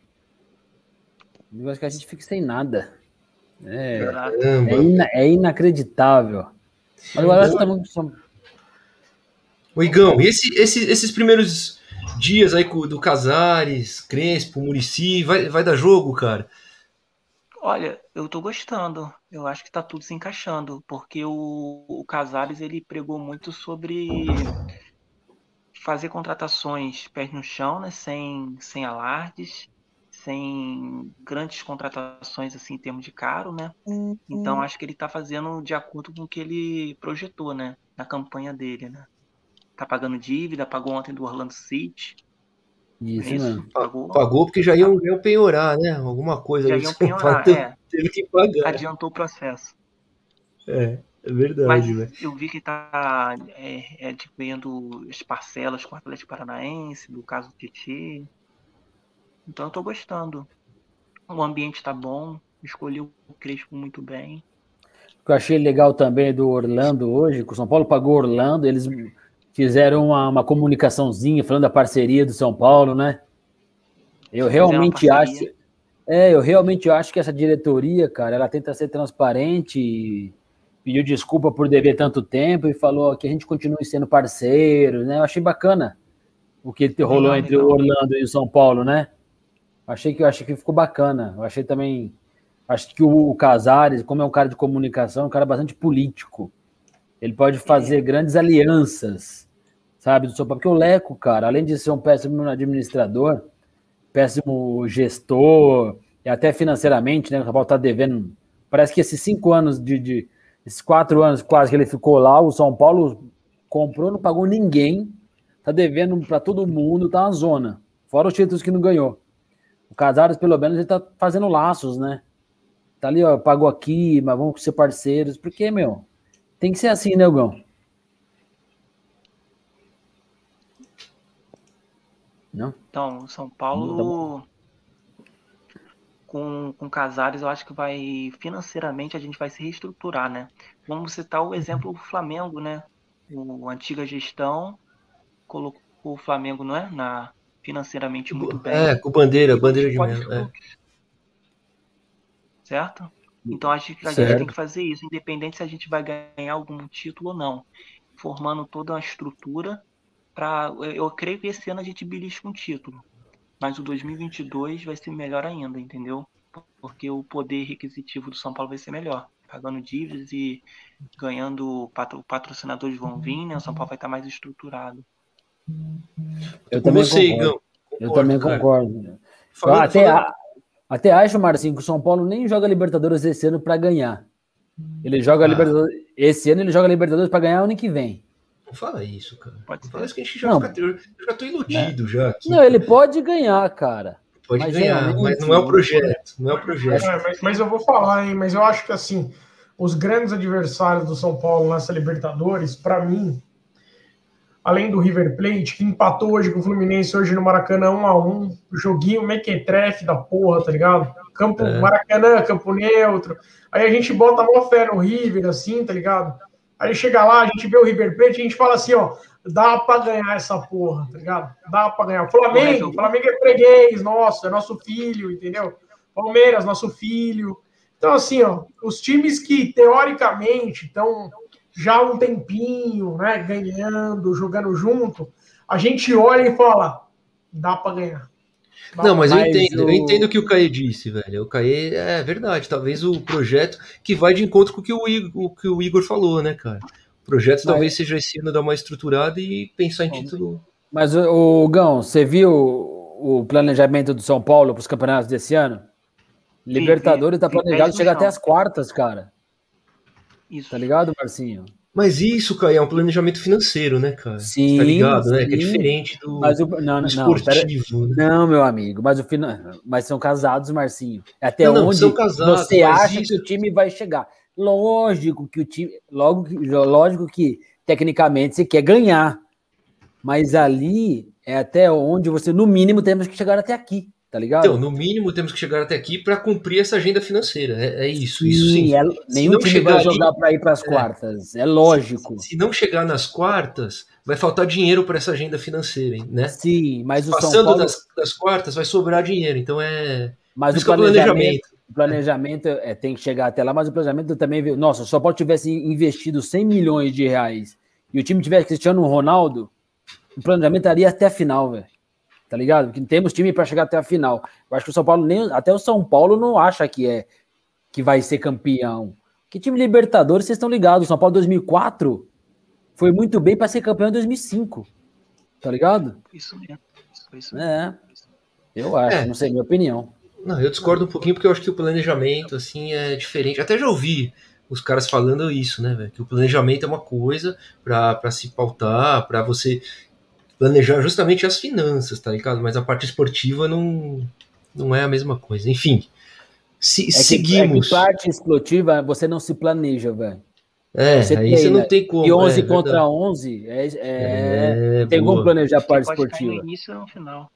Eu acho que a gente fica sem nada. É, é, ina- é inacreditável. Mas agora eu tá muito. Ô, Igão, e esse- esse- esses primeiros dias aí do Casares, Crespo, Murici, vai, vai dar jogo, cara? Olha, eu tô gostando. Eu acho que tá tudo se encaixando, porque o, o Casares ele pregou muito sobre fazer contratações pés no chão, né, sem, sem alardes, sem grandes contratações assim em termos de caro, né? Então acho que ele tá fazendo de acordo com o que ele projetou, né, na campanha dele, né? Tá pagando dívida, pagou ontem do Orlando City. Isso, Isso, mano. pagou. Pagou porque já iam, iam penhorar, né? Alguma coisa. Já ali, iam penhorar, teve- é, Teve que pagar. adiantou o processo. É, é Mas verdade, velho. eu vi que tá é, é, tipo, vendo as parcelas com o Atlético Paranaense, do caso do Tietê. Então eu tô gostando. O ambiente tá bom, escolheu o Crespo muito bem. O que eu achei legal também do Orlando hoje, que o São Paulo pagou Orlando, eles fizeram uma, uma comunicaçãozinha falando da parceria do São Paulo, né? Eu realmente acho. É, eu realmente acho que essa diretoria, cara, ela tenta ser transparente e pediu desculpa por dever tanto tempo e falou que a gente continue sendo parceiro, né? Eu achei bacana o que rolou entre o Orlando e o São Paulo, né? Achei que eu achei que ficou bacana. Eu achei também Acho que o Casares, como é um cara de comunicação, é um cara bastante político. Ele pode fazer é. grandes alianças, sabe, do seu Porque o Leco, cara, além de ser um péssimo administrador, péssimo gestor, e até financeiramente, né? O São Paulo tá devendo. Parece que esses cinco anos de, de. Esses quatro anos quase que ele ficou lá, o São Paulo comprou, não pagou ninguém, tá devendo para todo mundo, tá na zona. Fora os títulos que não ganhou. O Casares, pelo menos, ele tá fazendo laços, né? Tá ali, ó, pagou aqui, mas vamos ser parceiros. Porque, meu, tem que ser assim, né, Gão? Não? Então, São Paulo com, com Casares, eu acho que vai financeiramente a gente vai se reestruturar, né? Vamos citar o exemplo do Flamengo, né? O antiga gestão colocou o Flamengo, não é, na financeiramente muito bem. É, com bandeira, bandeira de mel, é certo? Então acho que a certo. gente tem que fazer isso, independente se a gente vai ganhar algum título ou não, formando toda uma estrutura para. Eu creio que esse ano a gente belisca um título, mas o 2022 vai ser melhor ainda, entendeu? Porque o poder requisitivo do São Paulo vai ser melhor, pagando dívidas e ganhando o patrocinadores vão vir, né? O São Paulo vai estar mais estruturado. Eu também você, concordo. Eu também concordo. Falando, até, falando... Até acho, Marcinho, que o São Paulo nem joga Libertadores esse ano para ganhar. Ele joga ah. Libertadores. Esse ano ele joga Libertadores para ganhar ano que vem. Não fala isso, cara. Pode não fala isso que a gente já, fica, eu já tô iludido é. já. Aqui, não, ele pode ganhar, cara. Pode mas ganhar, mas não é o projeto. Não é o projeto. É, mas, mas, eu vou falar, hein? Mas eu acho que assim, os grandes adversários do São Paulo nessa Libertadores, para mim, além do River Plate, que empatou hoje com o Fluminense hoje no Maracanã 1 a 1 joguinho mequetrefe da porra, tá ligado? Campo é. Maracanã, campo neutro. Aí a gente bota mó fé no River, assim, tá ligado? Aí chega lá, a gente vê o River Plate, a gente fala assim, ó, dá pra ganhar essa porra, tá ligado? Dá pra ganhar. Flamengo, Flamengo é freguês, nosso, é nosso filho, entendeu? Palmeiras, nosso filho. Então, assim, ó, os times que teoricamente estão já há um tempinho, né, ganhando, jogando junto, a gente olha e fala, dá para ganhar. Não, mas eu entendo, o... eu entendo o que o Caê disse, velho. O Caê é verdade, talvez o projeto que vai de encontro com o que o Igor, o que o Igor falou, né, cara? O projeto mas... talvez seja esse ano dar uma estruturada e pensar em título. Mas o, Gão, você viu o planejamento do São Paulo para os campeonatos desse ano? Libertadores está planejado chegar até as quartas, cara. Isso. Tá ligado, Marcinho? Mas isso, cara, é um planejamento financeiro, né, cara? Sim. Tá ligado, sim. né? Que é diferente do, mas o, não, do esportivo. Não, né? não, meu amigo, mas, o, mas são casados, Marcinho. É até não, onde não, casados, você acha isso... que o time vai chegar. Lógico que o time. Logo, lógico que, tecnicamente, você quer ganhar. Mas ali é até onde você, no mínimo, temos que chegar até aqui tá ligado? Então, no mínimo temos que chegar até aqui para cumprir essa agenda financeira. É, é isso, sim, isso sim. É, nenhum time chegar vai jogar para ir para as é. quartas, é, é lógico. Se, se, não chegar nas quartas, vai faltar dinheiro para essa agenda financeira, né? Sim, mas o Passando São Paulo... das, das quartas, vai sobrar dinheiro. Então é. Mas o planejamento, planejamento. O planejamento é, tem que chegar até lá, mas o planejamento também viu. Nossa, se o São Paulo tivesse investido 100 milhões de reais e o time tivesse Cristiano Ronaldo, o planejamento estaria até a final, velho tá ligado? Porque temos time para chegar até a final. Eu acho que o São Paulo nem até o São Paulo não acha que é que vai ser campeão. Que time Libertadores, vocês estão ligados? O São Paulo 2004 foi muito bem para ser campeão em 2005. Tá ligado? Isso mesmo. Isso, isso É. Eu acho, é. não sei, minha opinião. Não, eu discordo um pouquinho porque eu acho que o planejamento assim é diferente. Até já ouvi os caras falando isso, né, velho? Que o planejamento é uma coisa para se pautar, para você planejar justamente as finanças, tá ligado? Mas a parte esportiva não, não é a mesma coisa. Enfim, se, é seguimos. Que, é que parte esportiva você não se planeja, velho. É, você aí tem, você não tem como. E 11 é, contra verdade. 11, é, é, é tem como planejar a parte esportiva. no início ou no final.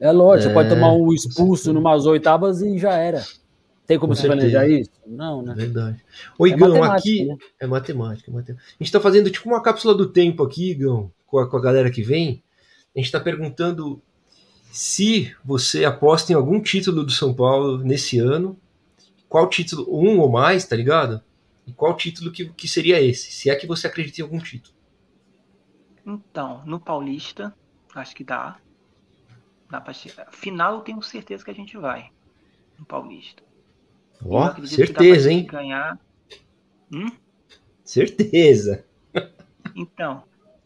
É lógico, você pode tomar é, um expulso numas oitavas e já era. Tem como você planejar isso? Não, né? Verdade. Ô, Igão, aqui né? é matemática, é matemática. A gente está fazendo tipo uma cápsula do tempo aqui, Igão com a, com a galera que vem, a gente está perguntando se você aposta em algum título do São Paulo nesse ano, qual título, um ou mais, tá ligado? E qual título que, que seria esse? Se é que você acredita em algum título. Então, no Paulista, acho que dá. Dá pra chegar. Final eu tenho certeza que a gente vai. No Paulista. Ó, certeza, hein? Ganhar. Hum? Certeza. Então,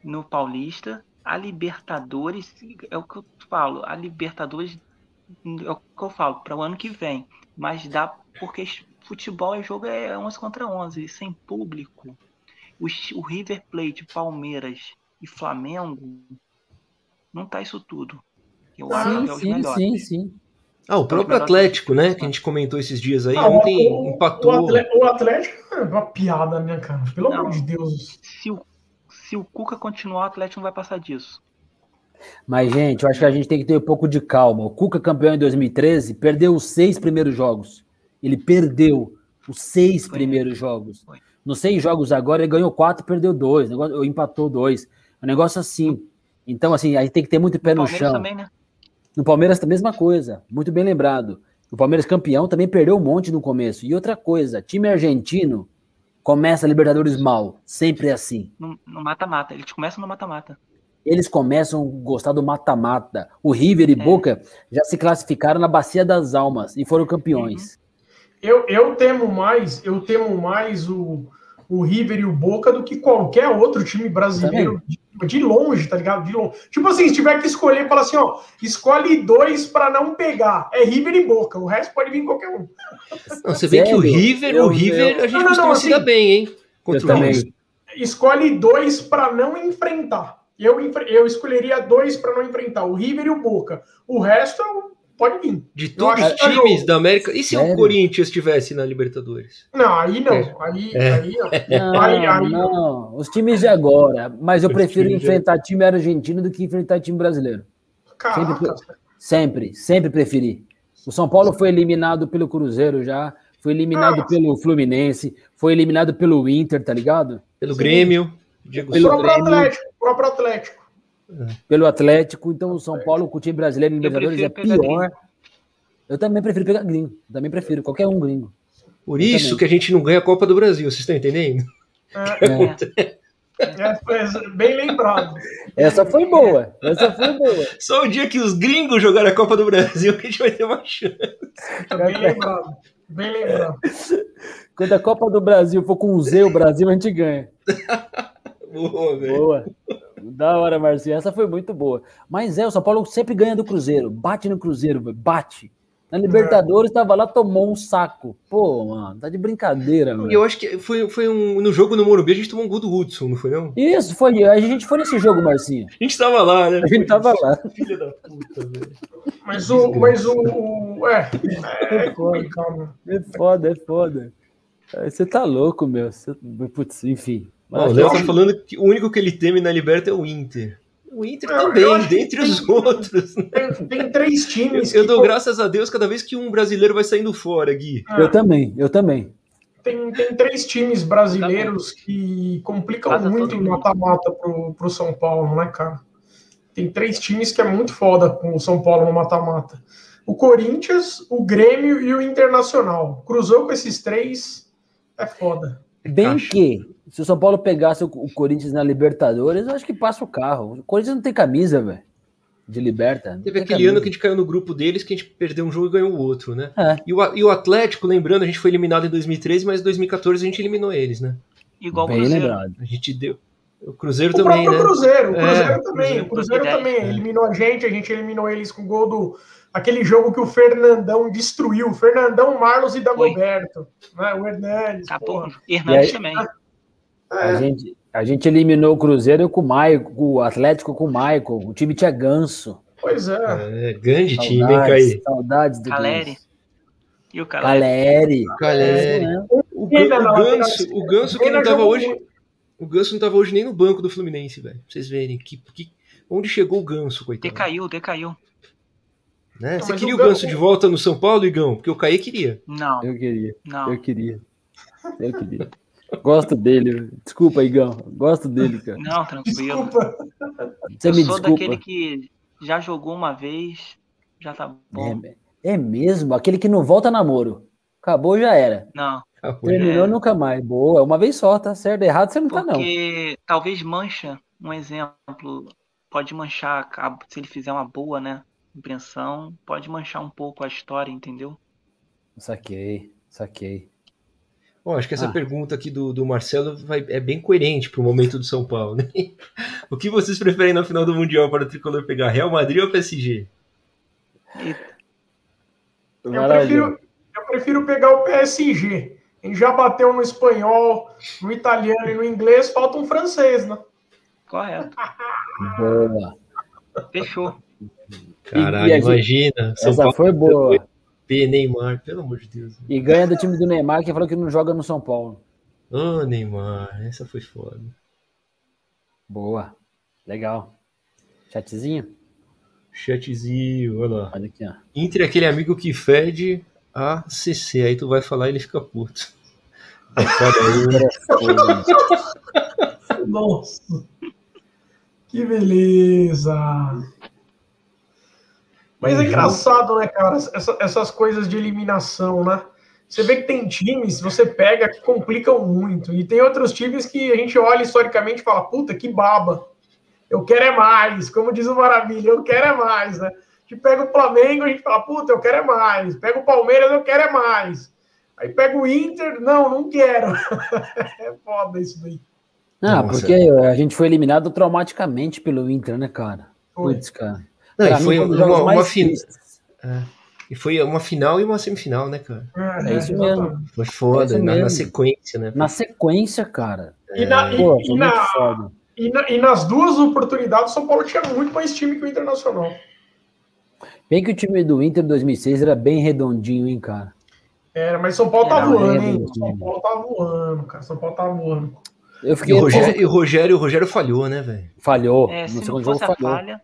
no Paulista, a Libertadores, é o que eu falo, a Libertadores é o que eu falo, para o ano que vem. Mas dá, porque futebol é jogo é 11 contra 11, sem público. O, o River Plate, Palmeiras e Flamengo, não tá isso tudo. Eu sim, acho que é os sim, melhores. Sim, sim. Ah, o próprio Atlético, né? Que a gente comentou esses dias aí, ah, ontem o, empatou. O Atlético é uma piada, né, cara? Pelo não, amor de Deus. Se o, se o Cuca continuar, o Atlético não vai passar disso. Mas, gente, eu acho que a gente tem que ter um pouco de calma. O Cuca, campeão em 2013, perdeu os seis primeiros jogos. Ele perdeu os seis Foi. primeiros jogos. Foi. Nos seis jogos agora, ele ganhou quatro perdeu dois. Ou empatou dois. Um negócio assim. Então, assim, aí tem que ter muito pé no, no chão. Também, né? No Palmeiras, a mesma coisa. Muito bem lembrado. O Palmeiras campeão também perdeu um monte no começo. E outra coisa, time argentino começa a Libertadores mal. Sempre é assim. No mata-mata. Eles começam no mata-mata. Eles começam a gostar do mata-mata. O River e é. Boca já se classificaram na Bacia das Almas e foram campeões. Uhum. Eu, eu temo mais, eu temo mais o, o River e o Boca do que qualquer outro time brasileiro de, de, longe, tá ligado? De longe. Tipo assim, se tiver que escolher, fala assim, ó, escolhe dois para não pegar. É River e Boca, o resto pode vir qualquer um. Não, você vê que o River, eu, o River, eu, a gente não, não, se assim, bem, hein? Contra eu também. Escolhe dois para não enfrentar. Eu, eu escolheria dois para não enfrentar, o River e o Boca. O resto pode vir. De todos os times da América. E se Sério? o Corinthians estivesse na Libertadores? Não, aí não. É. Aí, é. aí não. aí, aí não. não. Os times de agora. Mas eu Os prefiro enfrentar time argentino do que enfrentar time brasileiro. Sempre, sempre, sempre preferi. O São Paulo foi eliminado pelo Cruzeiro já. Foi eliminado ah, pelo Fluminense. Foi eliminado pelo Inter, tá ligado? Pelo Sim. Grêmio. Diego pelo próprio Grêmio. Atlético. Próprio Atlético. Pelo Atlético, então o São Paulo com o time brasileiro em Libertadores é pior. Eu também prefiro pegar gringo. Também prefiro, qualquer um gringo. Por eu isso também. que a gente não ganha a Copa do Brasil, vocês estão entendendo? É. É, bem lembrado. Essa foi boa. Essa foi boa. Só o dia que os gringos jogarem a Copa do Brasil que a gente vai ter uma chance. Bem lembrado. Bem lembrado. Quando a Copa do Brasil for com o Z, o Brasil, a gente ganha. Boa, velho. Boa. Da hora, Marcinho. Essa foi muito boa. Mas é, o São Paulo sempre ganha do Cruzeiro. Bate no Cruzeiro, bate. Na Libertadores tava lá, tomou um saco. Pô, mano, tá de brincadeira, mano. Eu acho que foi, foi um. No jogo no Morumbi, a gente tomou um gol do Hudson, não foi não? Isso, foi. A gente foi nesse jogo, Marcinho. A gente tava lá, né? A gente tava lá. Filha da puta, velho. Mas o. Mas o, o é, é, é foda. É foda, é foda. Você tá louco, meu. Putz, enfim. Ó, o Léo tá falando que o único que ele teme na Liberta é o Inter. O Inter não, também, dentre os tem, outros. Tem, tem, três times. Eu, eu dou graças a Deus cada vez que um brasileiro vai saindo fora, Gui. Ah, eu também, eu também. Tem, tem três times brasileiros que complicam Casa muito em mata-mata pro, pro São Paulo, né, cara? Tem três times que é muito foda com o São Paulo no mata-mata. O Corinthians, o Grêmio e o Internacional. Cruzou com esses três, é foda. Bem que se o São Paulo pegasse o Corinthians na Libertadores, eu acho que passa o carro. O Corinthians não tem camisa, velho. De liberta. Teve aquele camisa. ano que a gente caiu no grupo deles, que a gente perdeu um jogo e ganhou o outro, né? É. E, o, e o Atlético, lembrando, a gente foi eliminado em 2013, mas em 2014 a gente eliminou eles, né? Igual o Cruzeiro. Lembrado. A gente deu. O Cruzeiro o também, né? Cruzeiro, o Cruzeiro é, também. O Cruzeiro, Cruzeiro também é. eliminou a gente, a gente eliminou eles com o gol do. Aquele jogo que o Fernandão destruiu. Fernandão, Marlos e Dagoberto. Né? O Hernandes. Acabou. Hernandes também. A, é. gente, a gente eliminou o Cruzeiro com o Maicon, o Atlético com o Maicon. O time tinha ganso. Pois é. é grande saudades, time, hein, Caí? Saudades do Caleri. E o Caleri. Caleri. É. O, o, Ganso, o Ganso que não tava hoje. O Ganso não tava hoje nem no banco do Fluminense, velho. Pra vocês verem. Que, que, onde chegou o Ganso, coitado? Decaiu, decaiu. Né? Você queria o Ganso, Ganso de volta no São Paulo, Igão? Porque o Caí queria. Não. Eu queria. Não. Eu queria. Eu queria. Gosto dele. Desculpa, Igão. Gosto dele, cara. Não, tranquilo. Desculpa. Você eu me sou desculpa. daquele que já jogou uma vez, já tá bom. É, é mesmo? Aquele que não volta namoro. Acabou, já era. Não. Terminou é... nunca mais. Boa, uma vez só, tá certo. Errado você não Porque tá, não. Porque talvez mancha, um exemplo, pode manchar, se ele fizer uma boa, né? Impressão, pode manchar um pouco a história, entendeu? Saquei. Saquei. Bom, acho que essa Ah. pergunta aqui do, do Marcelo vai- é bem coerente pro momento do São Paulo, né? O que vocês preferem na final do Mundial para o tricolor pegar Real Madrid ou PSG? Eu prefiro, eu prefiro pegar o PSG. A gente já bateu no espanhol, no italiano e no inglês, falta um francês, né? Correto. Boa. Fechou. Caralho, imagina. São Essa Paulo foi boa. P, Neymar, pelo amor de Deus. E ganha do time do Neymar, que falou que não joga no São Paulo. Ô, Neymar, essa foi foda. Boa. Legal. Chatzinho? Chatzinho, olha lá. Olha aqui, ó. Entre aquele amigo que fede a CC, aí tu vai falar e ele fica puto. Nossa. Que beleza. Mas é engraçado, né, cara? Essa- essas coisas de eliminação, né? Você vê que tem times, você pega, que complicam muito. E tem outros times que a gente olha historicamente e fala, puta, que baba. Eu quero é mais. Como diz o Maravilha, eu quero é mais, né? A gente pega o Flamengo, a gente fala, puta, eu quero é mais. Pega o Palmeiras, eu quero é mais. Aí pega o Inter, não, não quero. é foda isso daí. Ah, porque a gente foi eliminado traumaticamente pelo Inter, né, cara? Foi. Putz, cara. Não, Pra e mim, foi dos uma, uma mais fin- tristes. e foi uma final e uma semifinal, né, cara? É isso exatamente. mesmo. Foi foda, É isso na, na mesmo. sequência, né? Na sequência, cara. E, na, e- Pô, e na-. E, na- e nas duas oportunidades, o São Paulo tinha muito mais time que o Internacional. Bem que o time do Inter 2006 era bem redondinho, hein, cara. Era, mas São Paulo tá Era, voando, hein? São Paulo tá voando, cara. São Paulo tá voando. Eu E fiquei. o Rogério, e o Rogério, o Rogério falhou, né, velho? Falhou. É, no se não segundo jogo fosse a falhou. falha,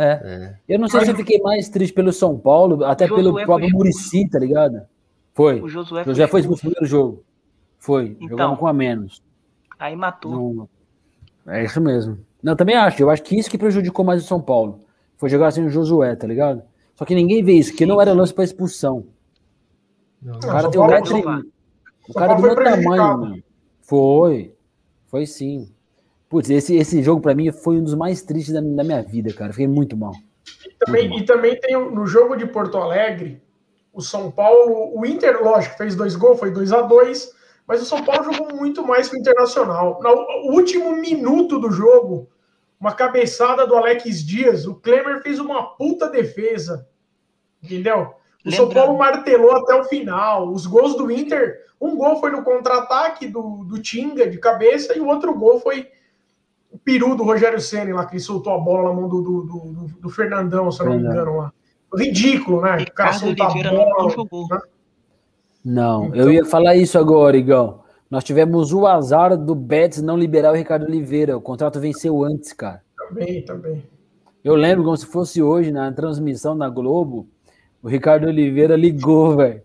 É. É. Eu não sei se eu fiquei mais triste pelo São Paulo, até O Josué pelo próprio. Murici, tá ligado? Foi. o Josué O José foi expulso. no primeiro jogo. Foi. Então. Jogamos com a menos. Aí matou. Não- É isso mesmo. Não, também acho. Eu acho que isso que prejudicou mais o São Paulo. Foi jogar assim o Josué, tá ligado? Só que ninguém vê isso, que não era lance pra expulsão. Não, O cara tem um metro O cara do meu tamanho, mano. Foi. Foi sim. Putz, esse, esse jogo pra mim foi um dos mais tristes da, da minha vida, cara. Fiquei muito mal. E também, e também tem no jogo de Porto Alegre, o São Paulo, o Inter, lógico, fez dois gols, foi 2 a 2 mas o São Paulo jogou muito mais que o Internacional. No último minuto do jogo, uma cabeçada do Alex Dias, o Klemer fez uma puta defesa. Entendeu? O São Lembrando- Paulo martelou até o final. Os gols do Inter, um gol foi no contra-ataque do, do Tinga de cabeça e o outro gol foi o peru do Rogério Senna lá, que ele soltou a bola na mão do, do, do, do- do Fernandão, se eu não me engano lá. Ridículo, né? O cara soltar a Oliveira não, bola. jogou. né? Não, Então- eu ia falar isso agora, Igão. Nós tivemos o azar do Betis não liberar o Ricardo Oliveira. O contrato venceu antes, cara. Também, também. Eu lembro como se fosse hoje, na transmissão na Globo, o Ricardo Oliveira ligou, velho.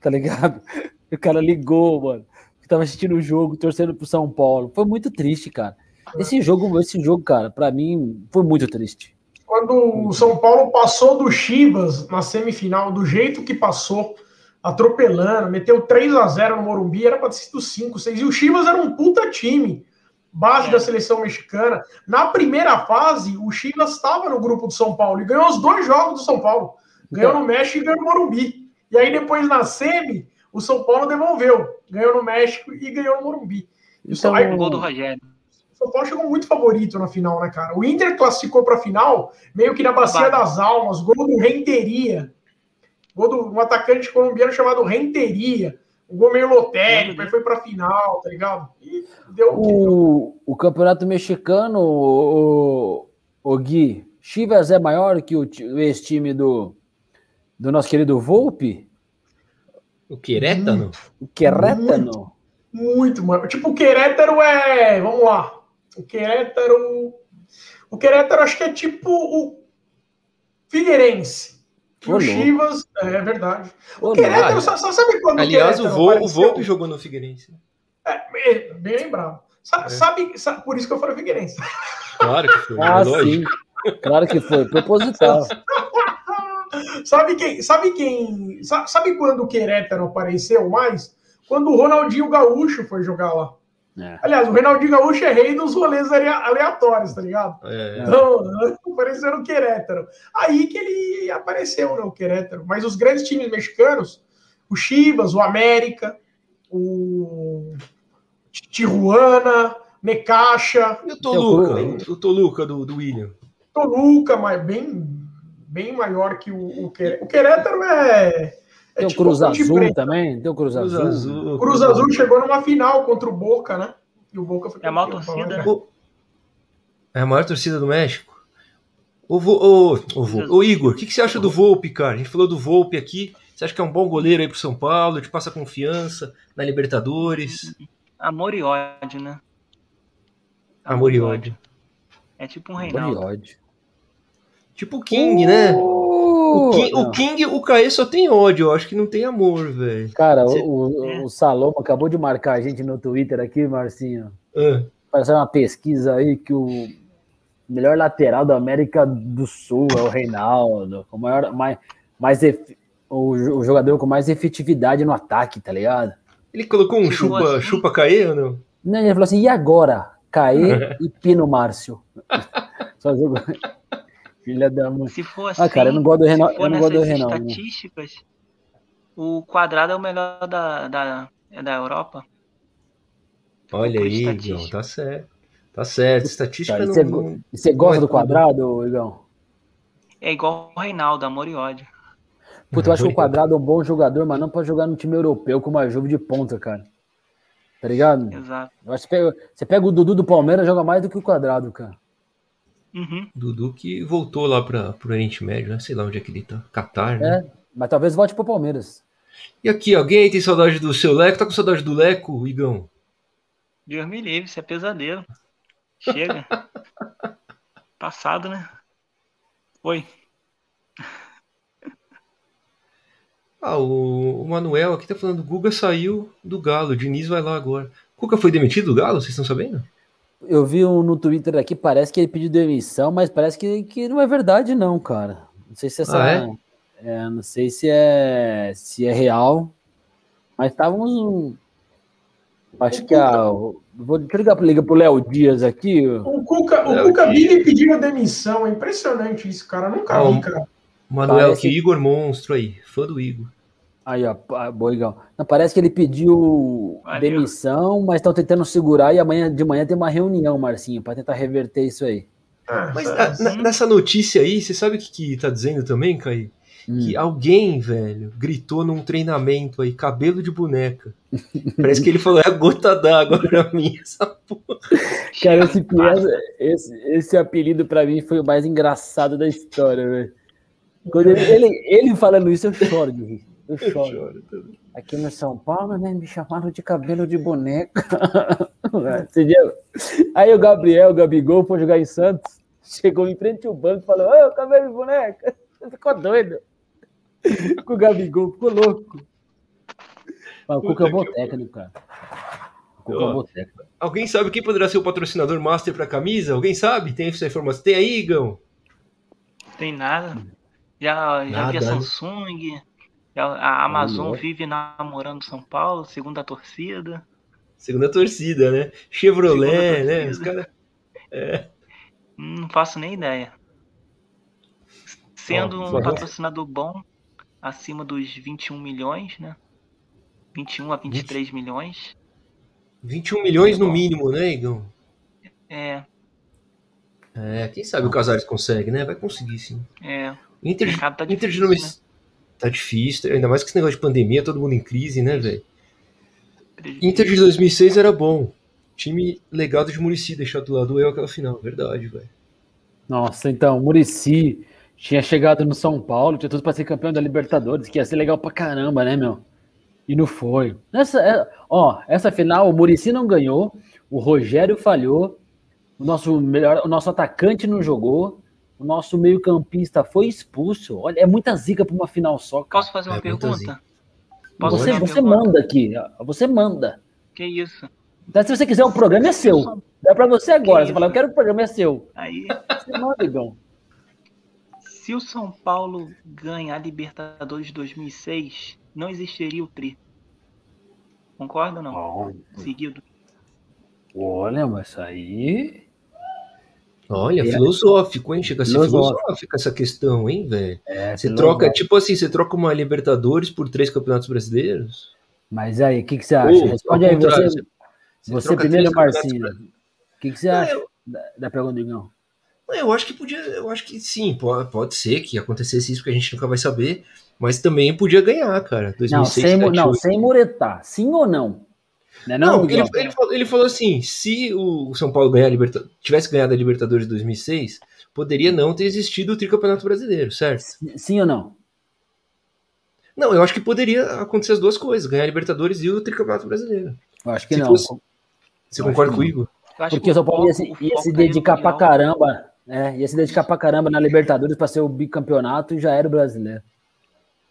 Tá ligado? O cara ligou, mano. Eu tava assistindo o jogo, torcendo pro São Paulo. Foi muito triste, cara. Esse jogo, esse jogo, cara, pra mim, foi muito triste. Quando o São Paulo passou do Chivas na semifinal, do jeito que passou, atropelando, meteu 3 a 0 no Morumbi, era para ter sido 5, 6. E o Chivas era um puta time, base É. da seleção mexicana. Na primeira fase, o Chivas estava no grupo do São Paulo e ganhou os dois jogos do São Paulo. Ganhou Então- no México e ganhou no Morumbi. E aí depois na semi, o São Paulo devolveu. Ganhou no México e ganhou no Morumbi. E o São- Então- aí, Gol do Rogério. O São Paulo chegou muito favorito na final, né, cara? O Inter classificou para a final meio que na bacia das almas, gol do Renteria. Gol de um atacante colombiano chamado Renteria. Um gol meio lotérico, aí foi pra final, tá ligado? E deu o. O, campeonato mexicano, o, o Gui, Chivas é maior que o, ti- o ex-time do, do nosso querido Volpe? O Querétano? O Querétano? Muito, mano. Tipo, o Querétaro é. Vamos lá. O Querétaro. O Querétaro acho que é tipo o Figueirense. Que o. Chivas. É verdade. O Querétaro, só, só sabe quando Aliás, o, Querétaro o? Volpe jogou no Figueirense. É, é, bem lembrado. Sa- É. Sabe, sabe, por isso que eu falei Figueirense. Claro que foi. Ah, é lógico. sim. Claro que foi, proposital. Sabe quem? Sabe quem? sa- Sabe quando o Querétaro apareceu mais? Quando o Ronaldinho Gaúcho foi jogar lá. É. Aliás, o Ronaldinho Gaúcho é rei dos rolês alea- aleatórios, tá ligado? É. Então, apareceu no Querétaro. Aí que ele apareceu, né, o Querétaro. Mas os grandes times mexicanos, o Chivas, o América, o Tijuana, Necaxa. E o Toluca, o Toluca do, do William. Toluca, mas bem, bem maior que o, o Querétaro. O Querétaro é. É Tem o tipo Cruz Azul também? Tem o Cruz, Cruz Azul. Azul. O Cruz Azul chegou numa final contra o Boca, né? E o Boca foi É a maior torcida, né? É a maior torcida do México? O, o, o, o Igor, o que, que você acha do Volpe, cara? A gente falou do Volpe aqui. Você acha que é um bom goleiro aí pro São Paulo? Te passa confiança na Libertadores? Amor e ódio, né? Amor, e ódio. É tipo um Reinaldo. Amor e ódio. Tipo o King, uh, né? O King, o King, o Caê só tem ódio, eu acho que não tem amor, velho. Cara, Você... o, é. o Saloma acabou de marcar a gente no Twitter aqui, Marcinho. Uh. Parece uma pesquisa aí que o melhor lateral da América do Sul é o Reinaldo, o maior, mais, mais o, o, jogador com mais efetividade no ataque, tá ligado? Ele colocou um chupa, assim? chupa Caê ou não? Não, ele falou assim, e agora? Caê e Pino Márcio. Só jogou. Filha da mãe. Se for assim, ah, cara, eu não gosto do Reinaldo. Eu não gosto do Reinaldo. estatísticas, o quadrado é o melhor da, da, é da Europa. Olha aí, Igão, tá certo. Tá certo, estatística tá, não... Você gosta do quadrado, Igão? É igual o Reinaldo, amor e ódio. Puta, eu acho que o quadrado é um bom jogador, mas não pode jogar no time europeu com uma Juve de ponta, cara. Tá ligado? Exato. Eu acho que pega, você pega o Dudu do Palmeiras joga mais do que o quadrado, cara. Uhum. Dudu que voltou lá para o Oriente Médio, né? Sei lá onde é que ele tá. Catar, né? É, mas talvez volte pro Palmeiras. E aqui, alguém tem saudade do seu Leco? Tá com saudade do Leco, Igão? Deus me livre, isso é pesadelo. Chega. Passado, né? Oi. Ah, o, o, Manuel aqui tá falando, o Guga saiu do Galo, o Diniz vai lá agora. Cuca foi demitido do Galo, vocês estão sabendo? Eu vi um no Twitter aqui, parece que ele pediu demissão, mas parece que, que não é verdade não, cara. Não sei se essa ah, é? é? não sei se é se é real, mas estávamos acho que a vou ligar para ligar pro Léo Dias aqui. O Cuca, o Cuca Billy pediu demissão, é impressionante isso, cara. Nunca ah, vi, cara. Manuel, parece... que Igor monstro aí, fã do Igor. Aí, ó, Boigão. Não, parece que ele pediu Valeu. demissão, mas estão tentando segurar e amanhã de manhã tem uma reunião, Marcinho, para tentar reverter isso aí. Ah, mas a, nessa notícia aí, você sabe o que, que tá dizendo também, Caí? Hum. Que alguém, velho, gritou num treinamento aí, cabelo de boneca. Parece que ele falou, é a gota d'água pra mim, essa porra. Cara, esse, esse, esse apelido pra mim foi o mais engraçado da história, velho. Quando ele, ele, ele falando isso, eu choro de rir. Eu choro. Eu choro Aqui no São Paulo, né? Me chamaram de cabelo de boneca. Entendeu? Aí o Gabriel, o Gabigol, foi jogar em Santos. Chegou em frente ao banco e falou: Ô, cabelo de boneca. Ficou doido. Com o Gabigol, ficou louco. o Cuca é bom técnico, cara. O Cuca é bom técnico. Alguém sabe quem poderá ser o patrocinador master para a camisa? Alguém sabe? Tem essa informação? Tem aí, Igão? Tem nada. Já, já nada, vi a né? Samsung. A Amazon vive namorando São Paulo, segundo a torcida. Segundo a torcida, né? Chevrolet, né? Os cara... é. Não faço nem ideia. Sendo um patrocinador bom, acima dos 21 milhões, né? 21 a 23 20... milhões. 21 milhões no mínimo, né, Igão? É. É, quem sabe o Casares consegue, né? Vai conseguir, sim. É. Inter, tá Inter de né? Tá difícil, ainda mais com esse negócio de pandemia, todo mundo em crise, né, velho? Inter de 2006 era bom. Time legado de Murici deixar do lado eu aquela final, verdade, velho. Nossa, então, Murici tinha chegado no São Paulo, tinha tudo para ser campeão da Libertadores, que ia ser legal pra caramba, né, meu? E não foi. Essa, é, ó, essa final o Murici não ganhou, o Rogério falhou, o nosso melhor, o nosso atacante não jogou, o nosso meio-campista foi expulso. Olha, é muita zica para uma final só. Cara. Posso fazer uma é pergunta? Posso você você pergunta? manda aqui. Você manda. Que isso? Então, se você quiser, o programa é seu. É para você agora. Que você fala, eu quero o programa é seu. Aí. Você manda, Igão. Se o São Paulo ganhar a Libertadores de 2006, não existiria o Tri. Concorda ou não? Oh. Seguido. Olha, mas aí Olha, É. filosófico, hein? Chega a ser Filosófico. filosófica essa questão, hein, velho? É, Você troca, tipo assim, você troca uma Libertadores por três campeonatos brasileiros? Mas aí, o que, que você acha? Ou, Responde aí, você, você você primeiro, Marcinho. O que, que você acha eu- da, da pergunta do Igão? Eu acho que podia, eu acho que sim, pode, pode ser que acontecesse isso que a gente nunca vai saber, mas também podia ganhar, cara. 2006, Não, sem, mu- não, 2008. sem muretar. Sim ou não? Não, é Não, não, porque ele, ele, falou, ele falou assim: se o São Paulo ganhar a Liberta- tivesse ganhado a Libertadores de 2006, poderia não ter existido o tricampeonato brasileiro, certo? Sim ou não? Não, eu acho que poderia acontecer as duas coisas: ganhar a Libertadores e o tricampeonato brasileiro. Eu acho que Se não. fosse- Você Eu concorda comigo? Porque que o São Paulo ia se, ia se dedicar pra caramba. É, ia se dedicar pra caramba na Libertadores pra ser o bicampeonato e já era o brasileiro.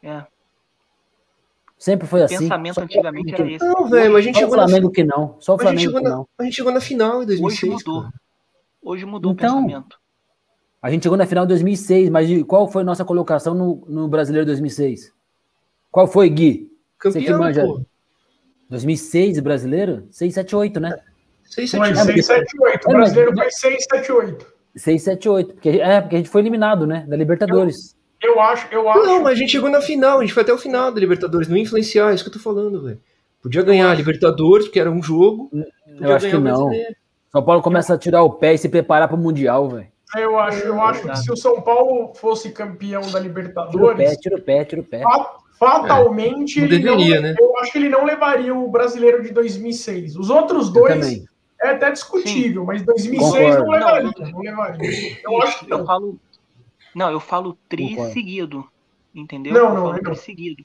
É, Sempre foi o assim. pensamento Só o antigamente Flamengo era esse. Não, velho, mas a gente Só o chegou na, Flamengo que não. Só o Flamengo chegou que na, não. a gente chegou na final em Hoje 2006. mudou. cara. Hoje mudou Então, o pensamento. A gente chegou na final de 2006, mas qual foi nossa colocação no, no Brasileiro 2006? Qual foi, Gui? Você que Campeão, manja. pô. 2006 brasileiro? 6, 7, 8, né? 6, Foi 7, É, porque- 6, 7, 8. O brasileiro foi 6, 7, 8. 6, 7, 8. Porque, é, porque a gente foi eliminado, né? Da Libertadores. Eu acho, eu acho. Não, mas a gente chegou na final, a gente foi até o final da Libertadores, não ia influenciar, é isso que eu tô falando, velho. Podia ganhar a Libertadores, porque era um jogo. Eu acho que não. São Paulo começa a tirar o pé e se preparar para o Mundial, velho. Eu acho, eu acho que se o São Paulo fosse campeão da Tira o pé, Libertadores, tira o pé, tira o pé. fa- fatalmente Não ele não, deveria, né? eu acho que ele não levaria o brasileiro de 2006. Os outros Eu dois é até discutível, mas 2006 não Concordo. levaria, não levaria. Eu acho que Eu não. falo. Não, eu falo tri Concordo. seguido. Entendeu? Não, eu não, falo não. tri seguido.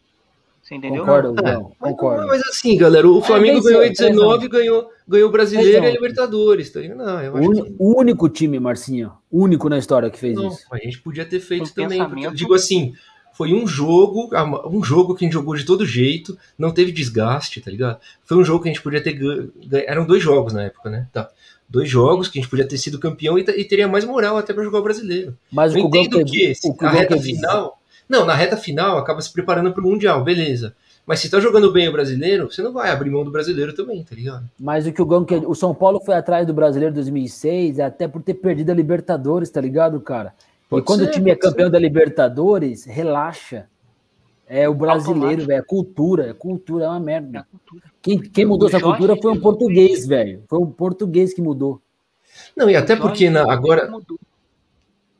Você entendeu? Concordo, É, Gão. mas, Concordo. mas assim, galera, o Flamengo venceu, ganhou em três a um. 19, ganhou, ganhou o brasileiro a e a Libertadores, tá ligado? Não, eu O acho uni- que o único time, Marcinho, único na história que fez não. isso. A gente podia ter feito O também. porque Eu digo assim, foi um jogo, um jogo que a gente jogou de todo jeito, não teve desgaste, tá ligado? Foi um jogo que a gente podia ter ganho. Eram dois jogos na época, né? Tá. Dois jogos que a gente podia ter sido campeão e, e teria mais moral até pra jogar o brasileiro. Mas Eu o entendo que o que na o Gão reta final. Não, na reta final acaba se preparando pro Mundial, beleza. Mas se tá jogando bem o brasileiro, você não vai abrir mão do brasileiro também, tá ligado? Mas o que o Gão quer. O São Paulo foi atrás do brasileiro 2006, até por ter perdido a Libertadores, tá ligado, cara? E Pode quando ser, o time é pode ser. campeão da Libertadores, relaxa. É o brasileiro, velho. É cultura. É cultura, é uma É a merda. cultura. Quem, quem mudou O essa Jorge cultura foi um português, velho. Foi um português que mudou. Não, e até porque na- agora.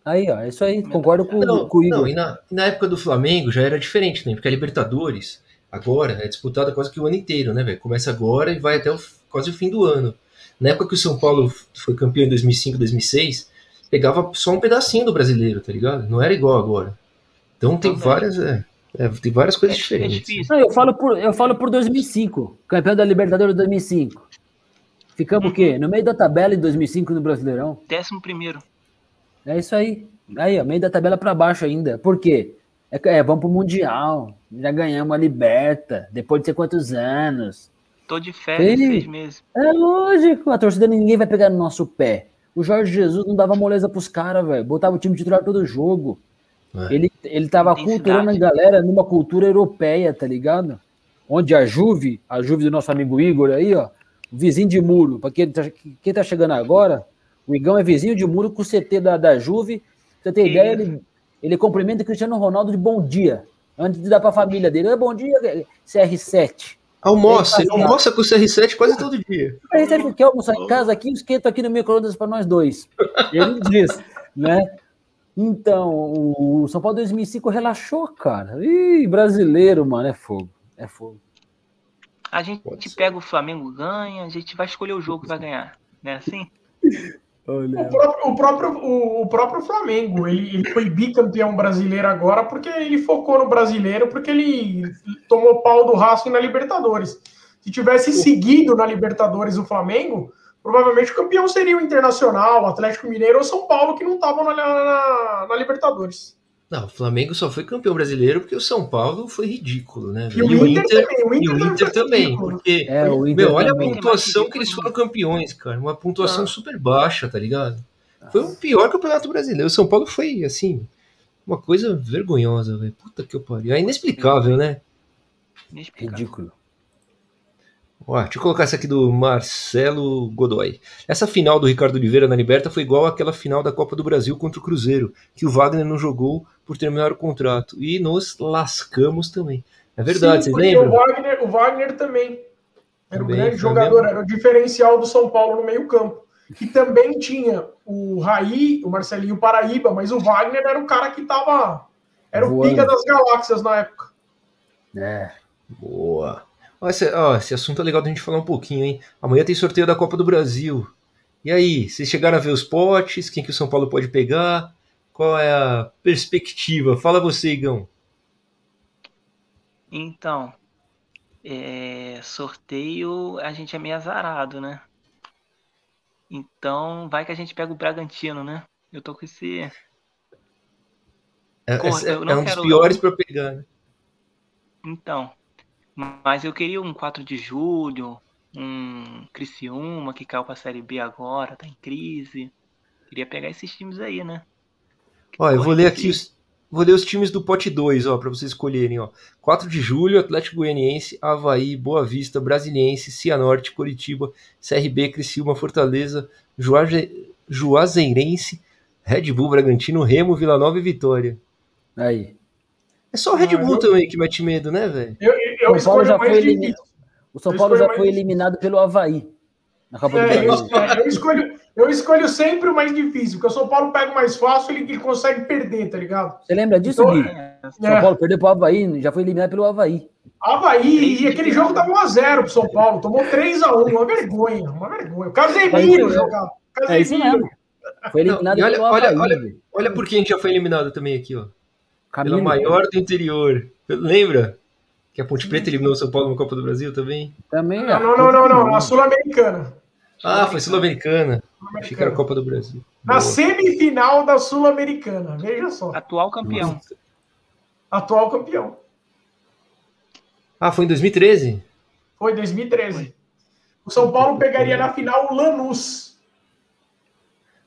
Aí, ó, é isso aí. Concordo com, Não, com o Igor. não, e na, na época do Flamengo já era diferente, né? Porque a Libertadores agora é disputada quase que o ano inteiro, né, velho? Começa agora e vai até o, quase o fim do ano. Na época que o São Paulo foi campeão em 2005, 2006, pegava só um pedacinho do brasileiro, tá ligado? Não era igual agora. Então tem Também. várias, é, é, tem várias coisas É, é diferentes. difícil. Não, eu falo por, eu falo por 2005. Campeão da Libertadores 2005. Ficamos o quê? No meio da tabela em 2005 no Brasileirão. Décimo primeiro. É isso aí. Aí, ó, meio da tabela pra baixo ainda. Por quê? É, que- é, vamos pro Mundial. Já ganhamos a Liberta. Depois de sei quantos anos. Tô de férias Sim. seis meses. É lógico. A torcida ninguém vai pegar no nosso pé. O Jorge Jesus não dava moleza pros caras, velho. Botava o time titular todo jogo. É. Ele, ele tava culturando a galera numa cultura europeia, tá ligado? Onde a Juve, a Juve do nosso amigo Igor aí, ó, vizinho de muro. Pra quem tá, quem tá chegando agora, o Igão é vizinho de muro com o CT da, da Juve. Pra você ter Que ideia, ele, ele cumprimenta o Cristiano Ronaldo de bom dia. Antes de dar pra família dele. "Oi, Bom dia, CR7. Almoça, Ele almoça com o CR7 quase todo dia. CR7 quer almoçar em casa aqui, esquenta aqui no micro-ondas pra nós dois. Ele diz, né? Então, o São Paulo 2005 relaxou, cara. Ih, brasileiro, mano, é fogo. É fogo. A gente pega o Flamengo, ganha, a gente vai escolher o jogo que vai ganhar. Não é assim? O próprio, o próprio, o, o próprio Flamengo, ele, ele foi bicampeão brasileiro agora porque ele focou no brasileiro, porque ele tomou pau do Racing na Libertadores. Se tivesse seguido na Libertadores o Flamengo, provavelmente o campeão seria o Internacional, o Atlético Mineiro ou São Paulo, que não estavam na, na, na Libertadores. Não, o Flamengo só foi campeão brasileiro porque o São Paulo foi ridículo, né? E o velho? Inter, também. O E Inter, o também Inter também, ridículo. porque É, o Inter Meu, olha a também. pontuação que eles foram campeões, cara. Uma pontuação Ah. super baixa, tá ligado? Foi o pior campeonato brasileiro. O São Paulo foi, assim, uma coisa vergonhosa, velho. Puta que eu pariu. É inexplicável, né? Inexplicável. Ridículo. Ó, deixa eu colocar essa aqui do Marcelo Godoy. Essa final do Ricardo Oliveira na Liberta foi igual àquela final da Copa do Brasil contra o Cruzeiro, que o Wagner não jogou por terminar o contrato. E nos lascamos também. É verdade, Sim, vocês porque lembram? O Wagner, o Wagner também era Também, um grande jogador, mesmo. era o diferencial do São Paulo no meio-campo. E também tinha o Raí, o Marcelinho Paraíba, mas o Wagner era o cara que tava. Era o Voando. pica das galáxias na época. É. Boa. Ó, esse, ó, esse assunto é legal da gente falar um pouquinho, hein? Amanhã tem sorteio da Copa do Brasil. E aí, vocês chegaram a ver os potes? Quem que o São Paulo pode pegar? Qual é a perspectiva? Fala você, Igão. Então, é, sorteio a gente é meio azarado, né? Então, vai que a gente pega o Bragantino, né? Eu tô com esse. É, Corta, é- é um dos piores para pegar, né? Então, mas eu queria um 4 de julho, um Criciúma que caiu pra Série B agora, tá em crise. Queria pegar esses times aí, né? Ó, eu vou ler que aqui os, vou ler os times do pote 2, ó, para vocês escolherem, ó. 4 de julho, Atlético Goianiense, Havaí, Boa Vista, Brasiliense, Cianorte, Curitiba, CRB, Criciúma, Fortaleza, Juaze- Juazeirense, Red Bull, Bragantino, Remo, Vila Nova e Vitória. Aí. É só o Red Ah, Bull eu- também que mete medo, né, velho? Eu, eu, eu São Paulo já o mais foi eliminado. O São Eu Paulo já foi eliminado pelo Havaí. Na Copa do É, eu, Brasil. é, eu escolho, eu escolho sempre o mais difícil, porque o São Paulo pega o mais fácil ele, ele consegue perder, tá ligado? Você lembra disso, Então, Gui? É, São. Paulo perdeu pro Havaí, já foi eliminado pelo Havaí. Havaí, e aquele jogo tava 1x0 pro São Paulo, tomou 3x1, uma vergonha, uma vergonha. O Casemiro jogava. É isso mesmo. Foi eliminado Não, e olha- pelo olha- Havaí. olha-. Olha por que a gente já foi eliminado também aqui, ó. Pela Camilo, maior do interior. Lembra? Que a Ponte Preta eliminou o São Paulo na Copa do Brasil também? Também. Não, não, não, não, não, na Sul-Americana. Ah, foi Sul-Americana. Achei que era a. Copa do Brasil. Na Boa. semifinal da Sul-Americana, veja só. atual campeão. Atual campeão. Ah, foi em 2013? Foi 2013. O São Paulo pegaria na final o Lanús.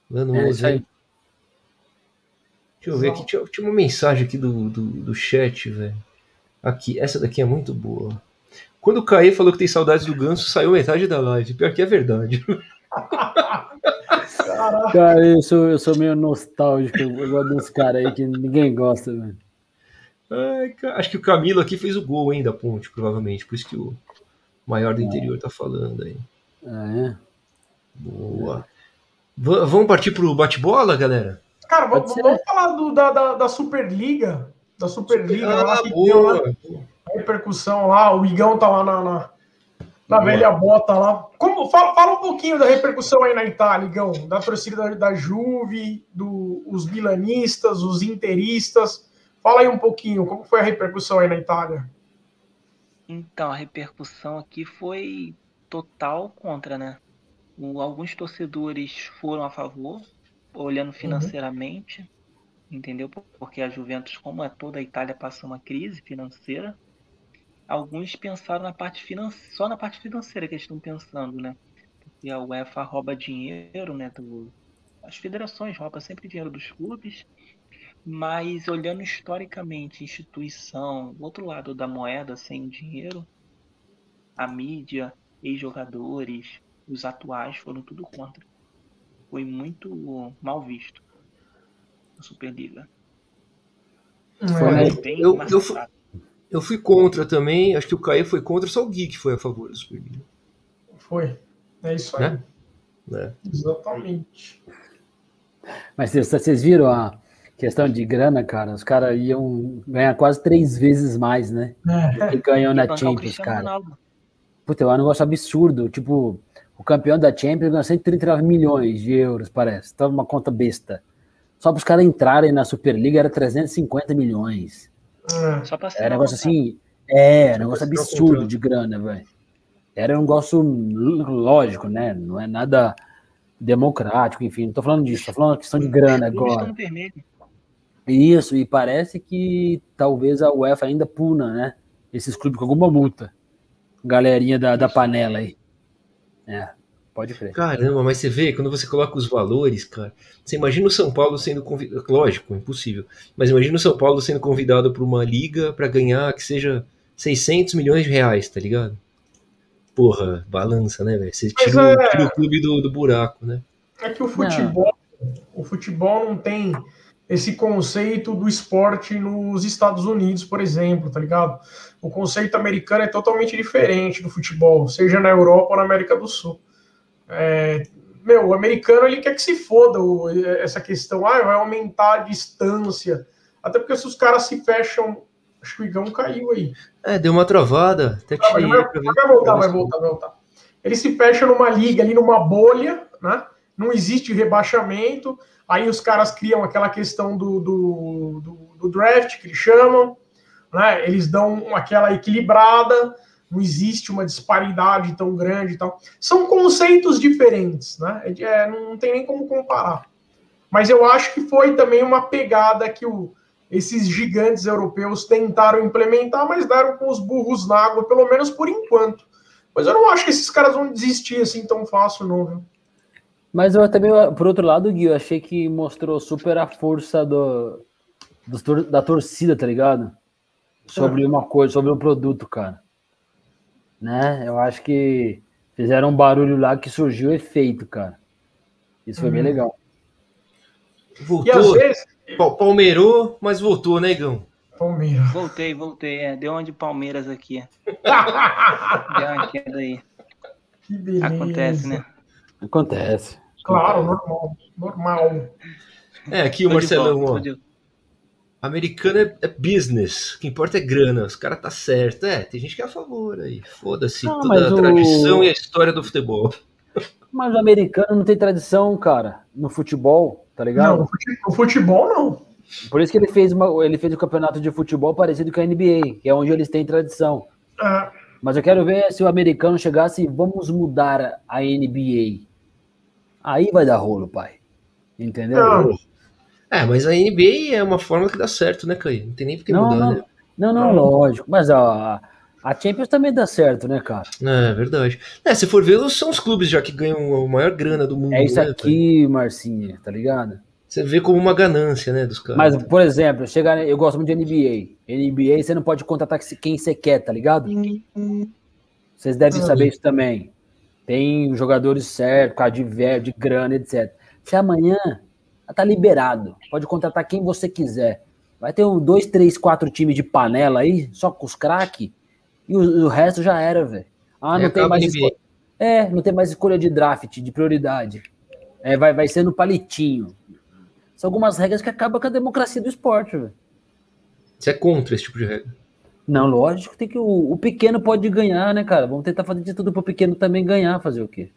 No É, aí. Deixa eu ver aqui. Tinha, tinha uma mensagem aqui do, do, do chat, velho. Aqui, essa daqui é muito boa. Quando o Caê falou que tem saudades do Ganso, saiu metade da live. Pior que é verdade. Caraca. Cara, eu sou, eu sou meio nostálgico. Eu gosto dos caras aí que ninguém gosta, velho. Acho que o Camilo aqui fez o gol, hein, da ponte, provavelmente. Por isso que o maior do interior tá falando aí. Ah, é? Boa. Va- vamos partir pro bate-bola, galera? Cara, vamos, vamos falar do- da, da, da Superliga. Da Superliga lá Ah, que deu lá, a repercussão lá. O Igão tá lá na, na, na velha bota lá. Como, fala, fala um pouquinho da repercussão aí na Itália, Igão. Da torcida da, da Juve, do, os milanistas, os interistas. Fala aí um pouquinho, como foi a repercussão aí na Itália? Então, a repercussão aqui foi total contra, né? O- alguns torcedores foram a favor, olhando financeiramente, entendeu? Porque a Juventus, como é toda a Itália, passa uma crise financeira. Alguns pensaram na parte financeira, só na parte financeira que eles estão pensando, né? Porque a UEFA rouba dinheiro, né? Do, as federações roubam sempre dinheiro dos clubes. Mas olhando historicamente, instituição, o outro lado da moeda sem dinheiro, a mídia, ex-jogadores, os atuais foram tudo contra. Foi muito mal visto a Superliga. Foi bem eu- eu massacrado. Eu fui contra também. Acho que o Caê foi contra, só o Gui que foi a favor da Superliga. Foi. É isso aí. Né? Né? Exatamente. Mas vocês- viram a questão de grana, cara? Os caras iam ganhar quase três vezes mais, né? É. Que ganham na Champions, cara. Ronaldo. Puta, é um negócio absurdo. Tipo, o campeão da Champions ganha 139 milhões de euros, parece. Tá uma conta besta. Só para os caras entrarem na Superliga era 350 milhões. É. Só pra ser É um negócio assim. É, um negócio absurdo de grana, velho. Era um negócio lógico, né? Não é nada democrático, enfim. Não tô falando disso, tô falando questão de grana agora. Isso, e parece que talvez a UEFA ainda puna, né? Esses clubes com alguma multa. Galerinha da, da panela aí. É, pode crer. Caramba, mas você vê, quando você coloca os valores, cara, você imagina o São Paulo sendo convidado, lógico, impossível, mas imagina o São Paulo sendo convidado para uma liga para ganhar que seja 600 milhões de reais, tá ligado? porra, balança, né, velho? Você tira, o- é- tira o clube do, do buraco, né? É que o futebol, o futebol não tem esse conceito do esporte nos Estados Unidos, por exemplo, tá ligado? O conceito americano é totalmente diferente do futebol, seja na Europa ou na América do Sul. É, meu, o americano ele quer que se foda o- essa questão, ah, vai aumentar a distância. Até porque se os caras se fecham. Acho que o Igão caiu aí. É, deu uma travada. Até Ah, tirei vai, vai voltar, vai voltar, vai voltar. Ele se fecha numa liga ali, numa bolha, né? Não existe rebaixamento. Aí os caras criam aquela questão do, do, do, do draft, que eles chamam, né? Eles dão aquela equilibrada, não existe uma disparidade tão grande e tal. São conceitos diferentes, né? É, é, não tem nem como comparar. Mas eu acho que foi também uma pegada que o, esses gigantes europeus tentaram implementar, mas deram com os burros na água, pelo menos por enquanto. Mas eu não acho que esses caras vão desistir assim tão fácil, não, viu? Mas eu também, por outro lado, Gui, eu achei que mostrou super a força do, tor- da torcida, tá ligado? Sobre uma coisa, sobre um produto, cara. Né? Eu acho que fizeram um barulho lá que surgiu efeito, cara. Isso foi bem Uhum. legal. E às Voltou, vezes. pa- palmeirou, mas voltou, né, Igão? Palmeiras. Voltei, voltei. É, deu uma de Palmeiras aqui. Deu uma queda aí. que beleza. Acontece, né? Acontece. Claro, normal. Normal. É, aqui o Marcelão, volta, ó. Americano é, é business. O que importa é grana. Os caras tá certo. É, tem gente que é a favor aí. Foda-se Não, toda a o- tradição e a história do futebol. Mas o americano não tem tradição, cara, no futebol, tá ligado? Não, o fute- o futebol não. Por isso que ele fez, uma, ele fez um campeonato de futebol parecido com a NBA, que é onde eles têm tradição. É, Mas eu quero ver se o americano chegasse e vamos mudar a NBA. Aí vai dar rolo, pai. Entendeu? Não. É, mas a NBA é uma forma que dá certo, né, Caio? Não tem nem por que Não, mudar, não, né? não, não, lógico. Mas a, a Champions também dá certo, né, cara? É verdade. É, se for ver, são os clubes já que ganham a maior grana do mundo. É isso né, aqui, Marcinha, tá ligado? Você vê como uma ganância, né, dos caras. Mas, por exemplo, chegar, eu gosto muito de NBA. NBA você não pode contratar quem você quer, tá ligado? Vocês devem Hum. saber isso também. Tem jogadores certos, causa de ver, de grana, etc. Se amanhã tá liberado, pode contratar quem você quiser. Vai ter um, dois, três, quatro times de panela aí, só com os craques, e o, o resto já era, velho. Ah, não tem acaba mais escolha. É, não tem mais escolha de draft, de prioridade. É, vai, vai ser no palitinho. São algumas regras que acabam com a democracia do esporte, velho. Você é contra esse tipo de regra. Não, lógico, tem que o, o pequeno pode ganhar, né, cara? Vamos tentar fazer de tudo pro pequeno também ganhar, fazer o quê?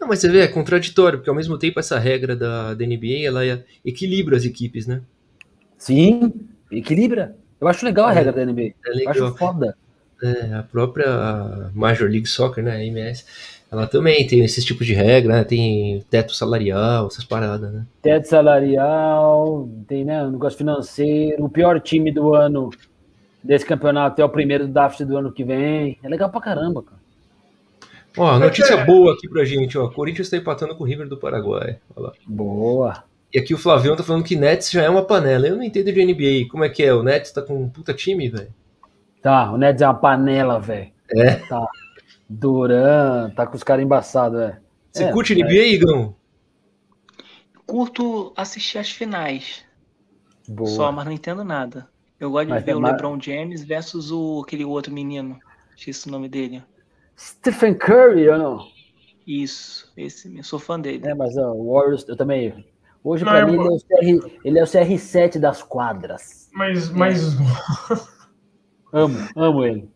Não, mas você vê, é contraditório, porque ao mesmo tempo essa regra da, da NBA, ela é- equilibra as equipes, né? Sim, equilibra. Eu acho legal a É, regra da NBA. É Eu legal. acho foda. É, a própria Major League Soccer, né, a MS, ela também tem esses tipos de regra, né? Tem teto salarial, essas paradas, né? Teto salarial, tem, né, um negócio financeiro. O pior time do ano desse campeonato é o primeiro do draft do ano que vem. É legal pra caramba, cara. Ó, notícia É. boa aqui pra gente, ó. Corinthians tá empatando com o River do Paraguai. Olha lá. Boa. E aqui o Flavião tá falando que Nets já é uma panela. Eu não entendo de NBA. Como é que é? O Nets tá com um puta time, velho? Tá, o Nets é uma panela, velho. É. Tá. Duran, tá com os caras embaçados, velho. Você É, curte é. NBA, Igão? Curto assistir as finais. Boa. Só, mas não entendo nada. Eu gosto de Mas ver é o ma- LeBron James versus o, aquele outro menino. Esqueci o nome dele. Stephen Curry, ou não? Isso, esse mesmo. Sou fã dele. É, mas ó, o Warriors, eu também. Hoje, Não, pra eu mim, ele é, o CR, ele é o CR7 das quadras. Mas, mas Amo, amo ele.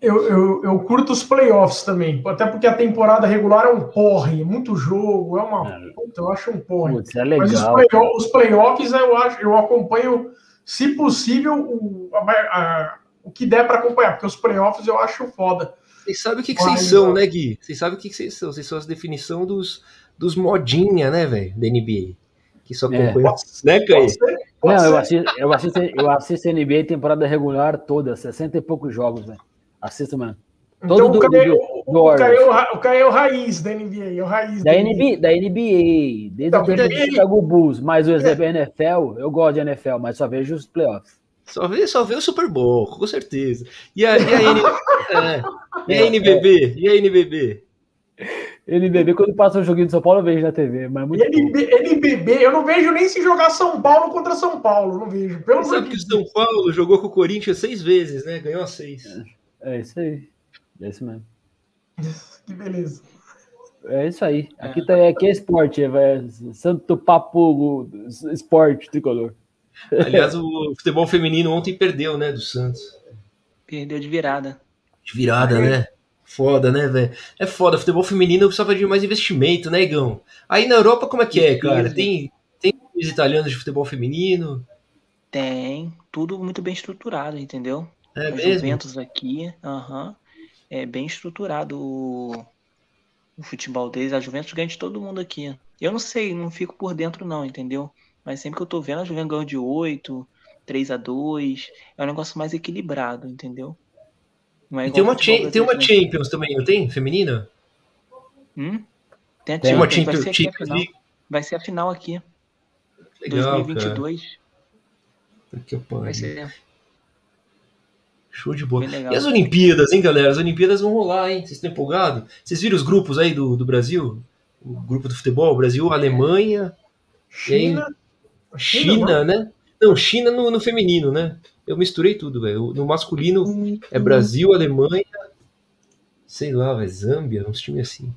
eu, eu, eu curto os playoffs também. Até porque a temporada regular é um porre, é muito jogo, é uma. Puta, eu acho um porre. Putz, é Mas os, legal. playo- os playoffs eu acho, eu acompanho, se possível, o, a- a- o que der para acompanhar, porque os playoffs eu acho foda. Vocês sabem o que, que vocês são, né, Gui? Vocês sabem o que, que vocês são. Vocês são a definição dos, dos modinha, né, velho? Da NBA. Que só É. acompanha. Né? Pode ser? Pode Não, eu assisto, eu, assisto, eu assisto NBA temporada regular toda, 60 e poucos jogos, velho. Assisto, mano. Então todo o do- Caio, do- o, do o, Caio, Warriors. é o o Caio é o raiz da NBA, é o raiz Da da NBA, da NBA desde Então, o tempo do Chicago Bulls, mas o exemplo é NFL, eu gosto de NFL, mas só vejo os playoffs. Só vê, só vê o Super Bowl, com certeza. E a, e a, é, e a NBB? E a NBB? NBB, quando passa um joguinho de São Paulo, eu vejo na TV, mas é muito NB, NBB, eu não vejo nem se jogar São Paulo contra São Paulo, não vejo. Pelo Sabe que o São Paulo jogou com o Corinthians seis vezes, né? Ganhou seis. É, é isso aí. É isso mesmo. que beleza. É isso aí. Aqui, tá, aqui é esporte, é Santo Papo Esporte Tricolor. Aliás, o futebol feminino ontem perdeu, né, do Santos. Perdeu de virada. De virada, né? Foda, né, velho? É foda. Futebol feminino precisava de mais investimento, né, Igão? Aí na Europa, como é que é, cara? Tem, tem os italianos de futebol feminino? Tem. Tudo muito bem estruturado, entendeu? É Os mesmo? Juventus aqui, aham. É bem estruturado o, o futebol deles. A Juventus ganha de todo mundo aqui. Eu não sei, não fico por dentro, não, entendeu? Mas sempre que eu tô vendo, a Juventus ganhou de 8, 3 a 2 É um negócio mais equilibrado, entendeu? Igual tem uma, tem uma. Champions também, não tem? Feminina? Hum? Tem a Tem uma Champions, vai ser Champions final. Vai ser a final aqui, Legal, cara. 2022. Que pariu. Vai ser Show de bola. E as Olimpíadas, hein, galera? As Olimpíadas vão rolar, hein? Vocês estão empolgados? Vocês viram os grupos aí do, do Brasil? O grupo do futebol? Brasil, Alemanha, China. China, né? Não, China no, no feminino, né? Eu misturei tudo, velho. No masculino é Brasil, Alemanha, sei lá, velho, Zâmbia, uns times assim.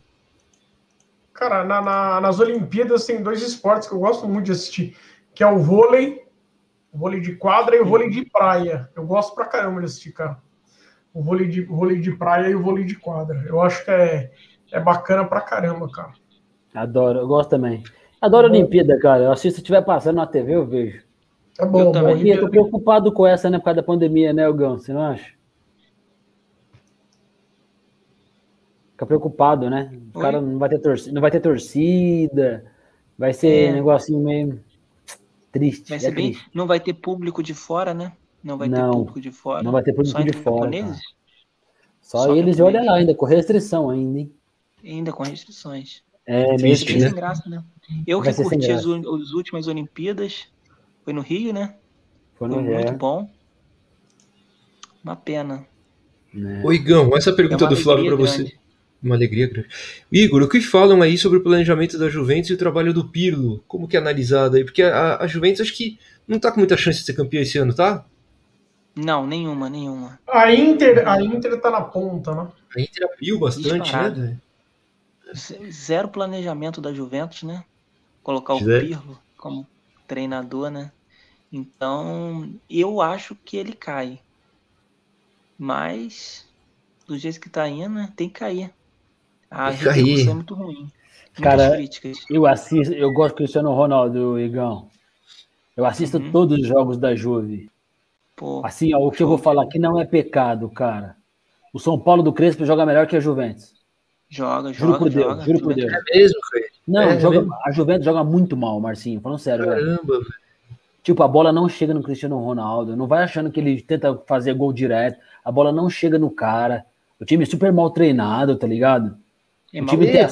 Cara, na- na- nas Olimpíadas tem dois esportes que eu gosto muito de assistir, que é o vôlei, o vôlei de quadra e o vôlei de praia. Eu gosto pra caramba de assistir, cara. O vôlei de, o vôlei de praia e o vôlei de quadra. Eu acho que é, é bacana pra caramba, cara. Adoro, eu gosto também. Adoro a Olimpíada, cara. Eu assisto, se estiver passando na TV, eu vejo. É bom, Eu também. Eu tô preocupado com essa, né, por causa da pandemia, né, Gão? Você não acha? Fica preocupado, né? O Oi? cara não vai ter torcida, não vai ter torcida, vai ser É. um negocinho meio triste. Vai é bem. triste. Não vai ter público de fora, né? Não vai Não, ter público de fora. não vai ter público Só de fora? Só, Só eles, e japonês. olha lá, ainda com restrição ainda, hein? Ainda com restrições. É, né? sem graça, né? Eu Vai que curti as, as últimas Olimpíadas, foi no Rio, né? Foi Foi no muito é, bom. Uma pena. né? Ô, Igão, essa É pergunta uma do Flávio pra alegria você. Uma alegria grande. Igor, o que falam aí sobre o planejamento da Juventus e o trabalho do Pirlo? Como que é analisado aí? Porque a, a Juventus acho que não tá com muita chance de ser campeã esse ano, tá? Não, nenhuma, nenhuma. A Inter, a Inter tá na ponta, né? A Inter abriu bastante, né? Disparado. Z- Zero planejamento da Juventus, né? Colocar o Zero. Pirlo como treinador, né? Então, eu acho que ele cai. Mas, do jeito que tá indo, né? Tem que cair. A repercussão é muito ruim. Cara. Eu assisto, eu gosto do Cristiano Ronaldo, Igão. Eu assisto Uhum. todos os jogos da Juve. Pô, Assim, ó, o que eu vou falar aqui não é pecado, cara. O São Paulo do Crespo joga melhor que a Juventus. joga, Juro joga, por Deus, joga. juro por Juventus Deus. É mesmo? Não, É, joga- mesmo? a Juventus joga muito mal, Marcinho. Falando sério, velho. Caramba, velho. Tipo, a bola não chega no Cristiano Ronaldo. Não vai achando que ele tenta fazer gol direto. A bola não chega no cara. O time é super mal treinado, tá ligado? É o time tem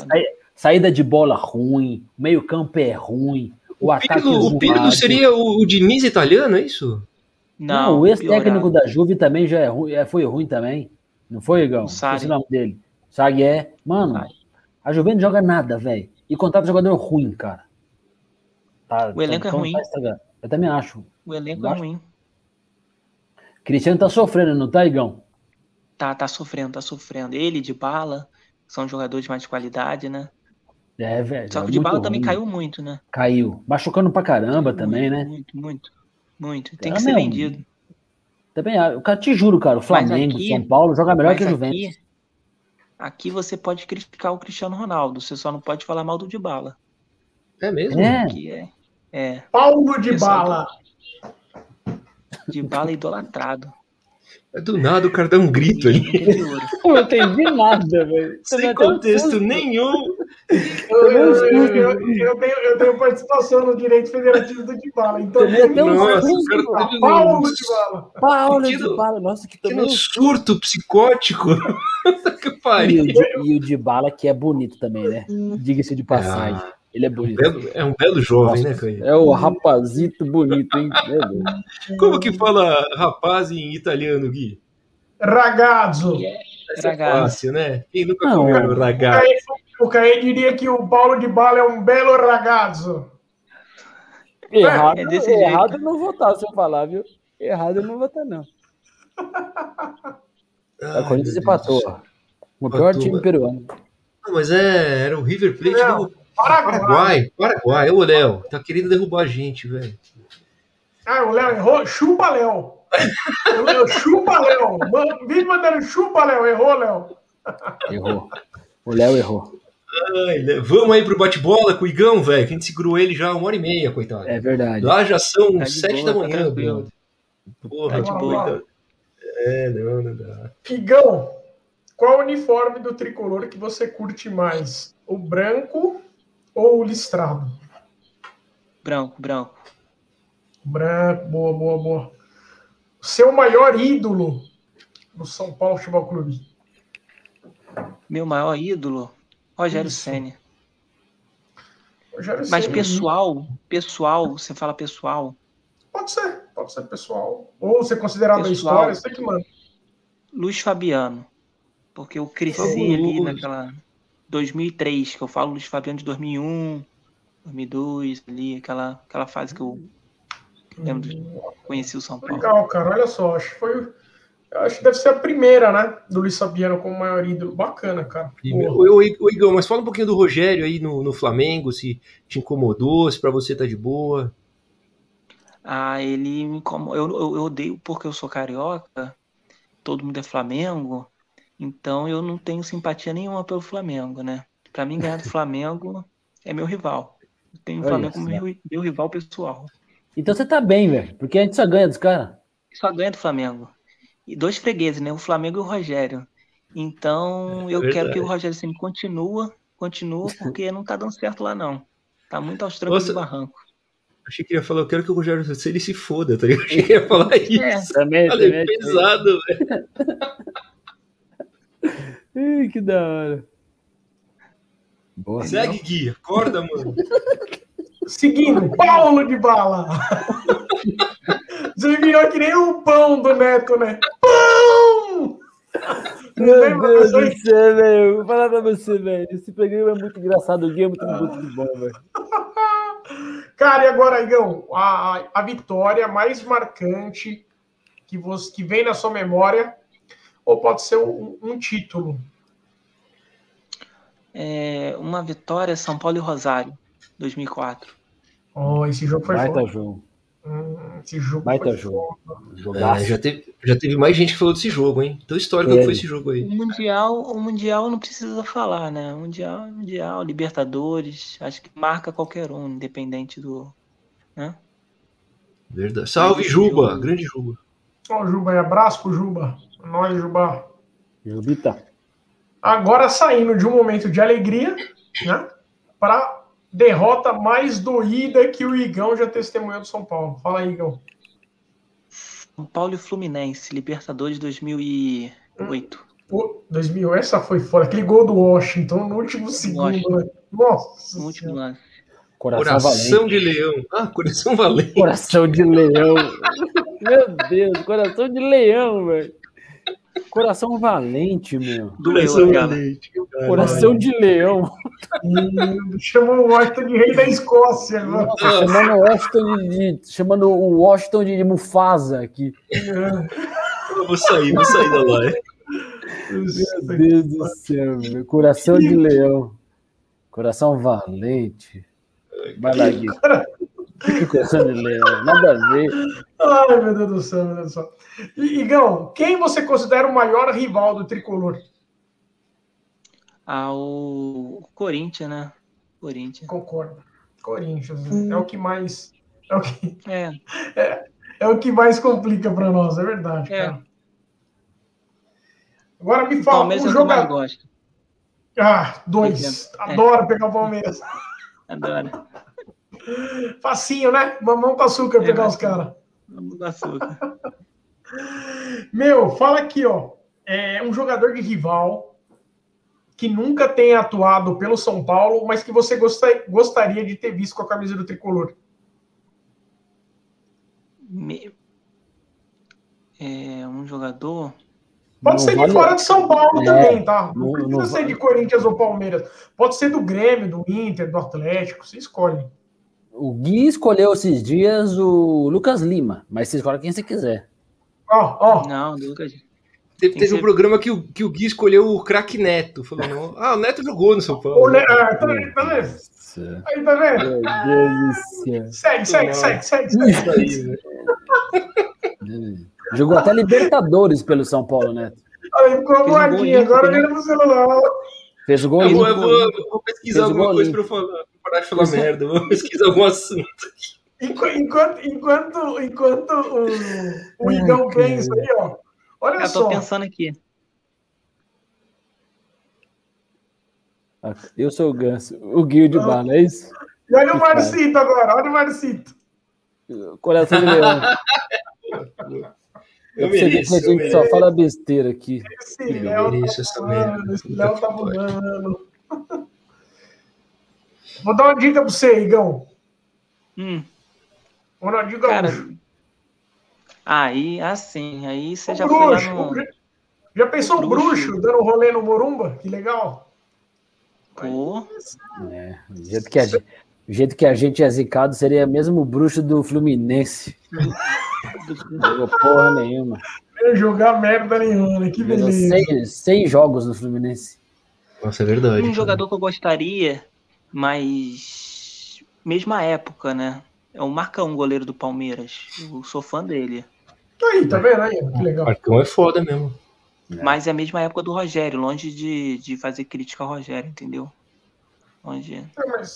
saída de bola ruim, o meio-campo é ruim, o, O ataque Pirlo, o Pirlo seria o, o Diniz italiano, é isso? Não, o Não, ex-técnico piorado. da Juve também já é ruim, é, foi ruim também. Não foi, Igão? O. Esqueci o nome dele. Sarri é. Mano, Sarri. a Juventus joga nada, velho. E contrata jogador ruim, cara. Tá, O elenco é então ruim. tá. Eu também acho. O elenco é ruim. Cristiano tá sofrendo, não tá, Igão? Tá, tá sofrendo, tá sofrendo. Ele, de bala, são jogadores de mais qualidade, né? É, velho. Só que é o de bala também ruim. caiu muito, né? Caiu. Machucando pra caramba também, muito, né? Muito, muito. Muito. Tem Ah, que ser vendido. Também, ah, eu cara, te juro, cara, o Flamengo, aqui- São Paulo joga melhor que aqui, Juventus. aqui você pode criticar o Cristiano Ronaldo, você só não pode falar mal do de bala. É mesmo? É, Aqui é, é Paulo de Bala. de bala idolatrado. É do nada o cara dá um grito ali. Eu não entendi nada, velho. Sem contexto nenhum. Eu, eu, eu, eu- eu tenho, eu tenho participação no direito federativo do de Bala. Então, tem um Nossa, cara teve Paulo um, de Bala. Paulo Que de no- bala, nossa, que que também. no surto psicótico. Que E pariu. o, de, e o de bala que é bonito também, né? Diga-se de passagem. Ele é bonito. Belo- é um belo jovem, né, Caio? É o rapazito bonito, hein? É. Como que fala rapaz em italiano, Gui? Ragazzo. Essa é Ragazzo. fácil, né? Quem nunca Não. comeu O ragazzo? O Caê diria que o Paulo de Bala é um belo ragazzo. Errado, É desse errado jeito. eu não vou estar se eu falar, viu? Errado eu não vou estar, não. Ai, o Corinthians empatou. O pior time peruano. Não, mas é, era o River Plate Não, do Paraguai. Paraguai. Paraguai. Ô, Léo, tá querendo derrubar a gente, velho. Ah, o Léo errou. Chupa, Léo. O Léo, chupa, Léo. Vive mandando chupa, Léo. Errou, Léo. Errou. O Léo errou. Ai, Léo, Vamos aí pro bate-bola com o Igão, velho, que a gente segurou ele já uma hora e meia, coitado. É verdade. Lá já são Tá sete boa, da tá manhã, brother. Porra, Tá de boa. coitado. É, não, não dá. Igão, qual uniforme do tricolor que você curte mais? O branco ou o listrado? Branco, branco. Branco, boa, boa, boa. Seu maior ídolo no São Paulo Futebol Clube? Meu maior ídolo, Rogério. Senna. Rogério Mas Ceni. pessoal, pessoal, você fala pessoal. Pode ser, pode ser pessoal. Ou você considerado Pessoal. história, você que manda. Luiz Fabiano. Porque eu cresci Fabuloso. ali naquela 2003, que eu falo Luiz Fabiano de 2001, 2002, ali, aquela, aquela fase que eu lembro de conheci o São Paulo. Legal, cara. Olha só, acho que foi. Acho que deve ser a primeira, né? Do Luiz Fabiano como maior ídolo. Bacana, cara. Ô, Igão, mas fala um pouquinho do Rogério aí no, no Flamengo, se te incomodou, se pra você tá de boa. Ah, ele me incomoda. Eu, eu, eu odeio porque eu sou carioca, todo mundo é Flamengo, então eu não tenho simpatia nenhuma pelo Flamengo, né? Pra mim, ganhar do Flamengo é meu rival. Eu tenho o Olha Flamengo como meu, meu rival pessoal. Então você tá bem, velho. Porque a gente só ganha dos caras. Só ganha do Flamengo. E dois fregueses, né? O Flamengo e o Rogério. Então, eu verdade. quero que o Rogério sempre continua, continua, porque não tá dando certo lá, não. Tá muito aos trancos Nossa. do barranco. Achei que ele ia falar, eu quero que o Rogério Ceni se foda, tá ligado? Achei que ele ia falar isso. É, Também, Falei, também. pesado, velho. Ih, que da hora. Boa. Segue, Gui. Acorda, mano. Seguindo, Paulo de Bala. Você virou que nem o pão do Neto, né? Pão! Meu Deus do céu, velho. Vou falar pra você, velho. Esse programa é muito engraçado. O Gui é muito, muito bom, velho. Cara, e agora, Igão, a, a- a vitória mais marcante que, você, que vem na sua memória, ou pode ser um, um título? é, uma vitória São Paulo e Rosário, 2004. Oh, esse jogo foi Baita jogo. Hum, esse jogo Baita foi jogo. foda. É, já, teve, já teve mais gente que falou desse jogo, hein? Tão histórico que Teve. foi esse jogo aí. O Mundial, o Mundial não precisa falar, né? O Mundial é Mundial, Libertadores, acho que marca qualquer um, independente do. Né? Verdade. Salve, Juba. jogo. Grande Juba. Ó, Juba, aí, abraço pro Juba. Nóis, Juba. Jubita. Agora saindo de um momento de alegria, né? Para derrota mais doída que o Igão já testemunhou do São Paulo. Fala aí, Igão. São Paulo e Fluminense, Libertadores 2008. Pô, 2000, essa foi fora. Aquele gol do Washington no último segundo, né? Nossa. No último lance. Coração, Coração de leão. Ah, coração valente. Coração de leão. Meu Deus, coração de leão, velho. Coração valente, meu. Doeu Coração aquela. valente. caralho. Coração de leão. E chamou o Washington de rei da Escócia. Agora. Chamando o Washington de, de- chamando o Washington de Mufasa aqui. Eu vou sair, vou sair da live. Meu Deus do céu, meu. Coração de leão. Coração valente. Vai lá, Gui. Que coração de leão. Nada a ver. Ai, meu Deus do céu, meu Deus do céu. E, Igão, quem você considera o maior rival do tricolor? Ao Corinthians, né? Corinthians. Concordo. Corinthians. É o que mais. É o que, É, é o que mais complica para nós, é verdade, É. cara. Agora me o fala, Palmeiras o é o que eu mais jogador. gosto. Ah, dois. É. Adoro pegar o Palmeiras. Adoro. Facinho, né? Mamão com açúcar É, pegar os caras. Vamos do açúcar. Meu, fala aqui, ó. É um jogador de rival que nunca tenha atuado pelo São Paulo, mas que você gostaria de ter visto com a camisa do tricolor? Me... É, um jogador. Pode não ser de fora de São Paulo é, também, tá? Não, não precisa não ser vale. de Corinthians ou Palmeiras. Pode ser do Grêmio, do Inter, do Atlético. Você escolhe. O Gui escolheu esses dias o Lucas Lima, mas você escolhe quem você quiser. Ó, ó. Não, Lucas. Teve, teve um programa que o, que o Gui escolheu o craque Neto. Falou, ah, o Neto jogou no São Paulo. O ne... ah, tá, vendo? Tá vendo? Aí, tá vendo? Meu Deus segue, segue, segue, segue, segue. segue. Jogou até Libertadores pelo São Paulo, Neto. Aí ficou a moedinha, agora vira pro celular. Fez o gol. Eu vou, eu vou, eu vou pesquisar alguma coisa para eu falar, parar de falar merda. Vou pesquisar algum assunto Enquanto, enquanto, enquanto o, o Igão pensa aí, ó. Olha eu só. Eu tô pensando aqui. Eu sou o Ganso. O Guil de Bala, é isso? E olha o Marcito agora, olha o Marcito. Coração de leão. Eu, eu mereço, a gente só fala besteira aqui. Esse Léo tá esse Léo tá voando. Vou dar uma dica pra você, Igão. Hum. Ronaldinho Gaúcho. Cara, aí, assim, aí você o já bruxo, foi lá no... Já pensou o bruxo. bruxo dando um rolê no Morumba? Que legal. Pô. É, do jeito que a gente, o jeito que a gente é zicado seria mesmo o bruxo do Fluminense. Não porra nenhuma. Não jogar merda nenhuma, que beleza. 100, jogos no Fluminense. Nossa, é verdade. Um jogador que eu gostaria, mas mesma época, né? É o Marcão, goleiro do Palmeiras. Eu sou fã dele. Aí, tá vendo aí? Que legal. Marcão é foda mesmo. Mas é a mesma época do Rogério, longe de, de fazer crítica ao Rogério, entendeu? Onde... É,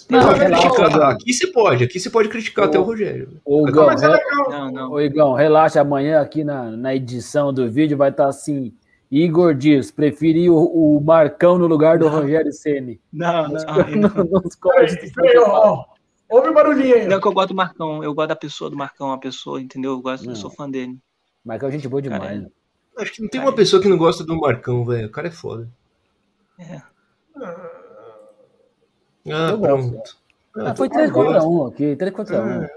não, não, criticar, aqui você pode, aqui você pode criticar o, até o Rogério. O Igão, re... não, não. Igão, relaxa, amanhã aqui na, na edição do vídeo vai estar tá assim. Igor Dias, preferi o, o Marcão no lugar do Rogério Ceni. Não, não. não, não Ouve o barulhinho aí. Não, que eu gosto do Marcão, eu gosto da pessoa do Marcão, a pessoa, entendeu? Eu gosto, eu sou fã dele. Marcão é gente boa demais. Cara, é... Acho que não tem Cara, uma pessoa que não gosta do Marcão, velho. O cara é foda. É. Ah. Eu pronto. Ah, foi 3 contra 1 aqui, 3 contra 1. É.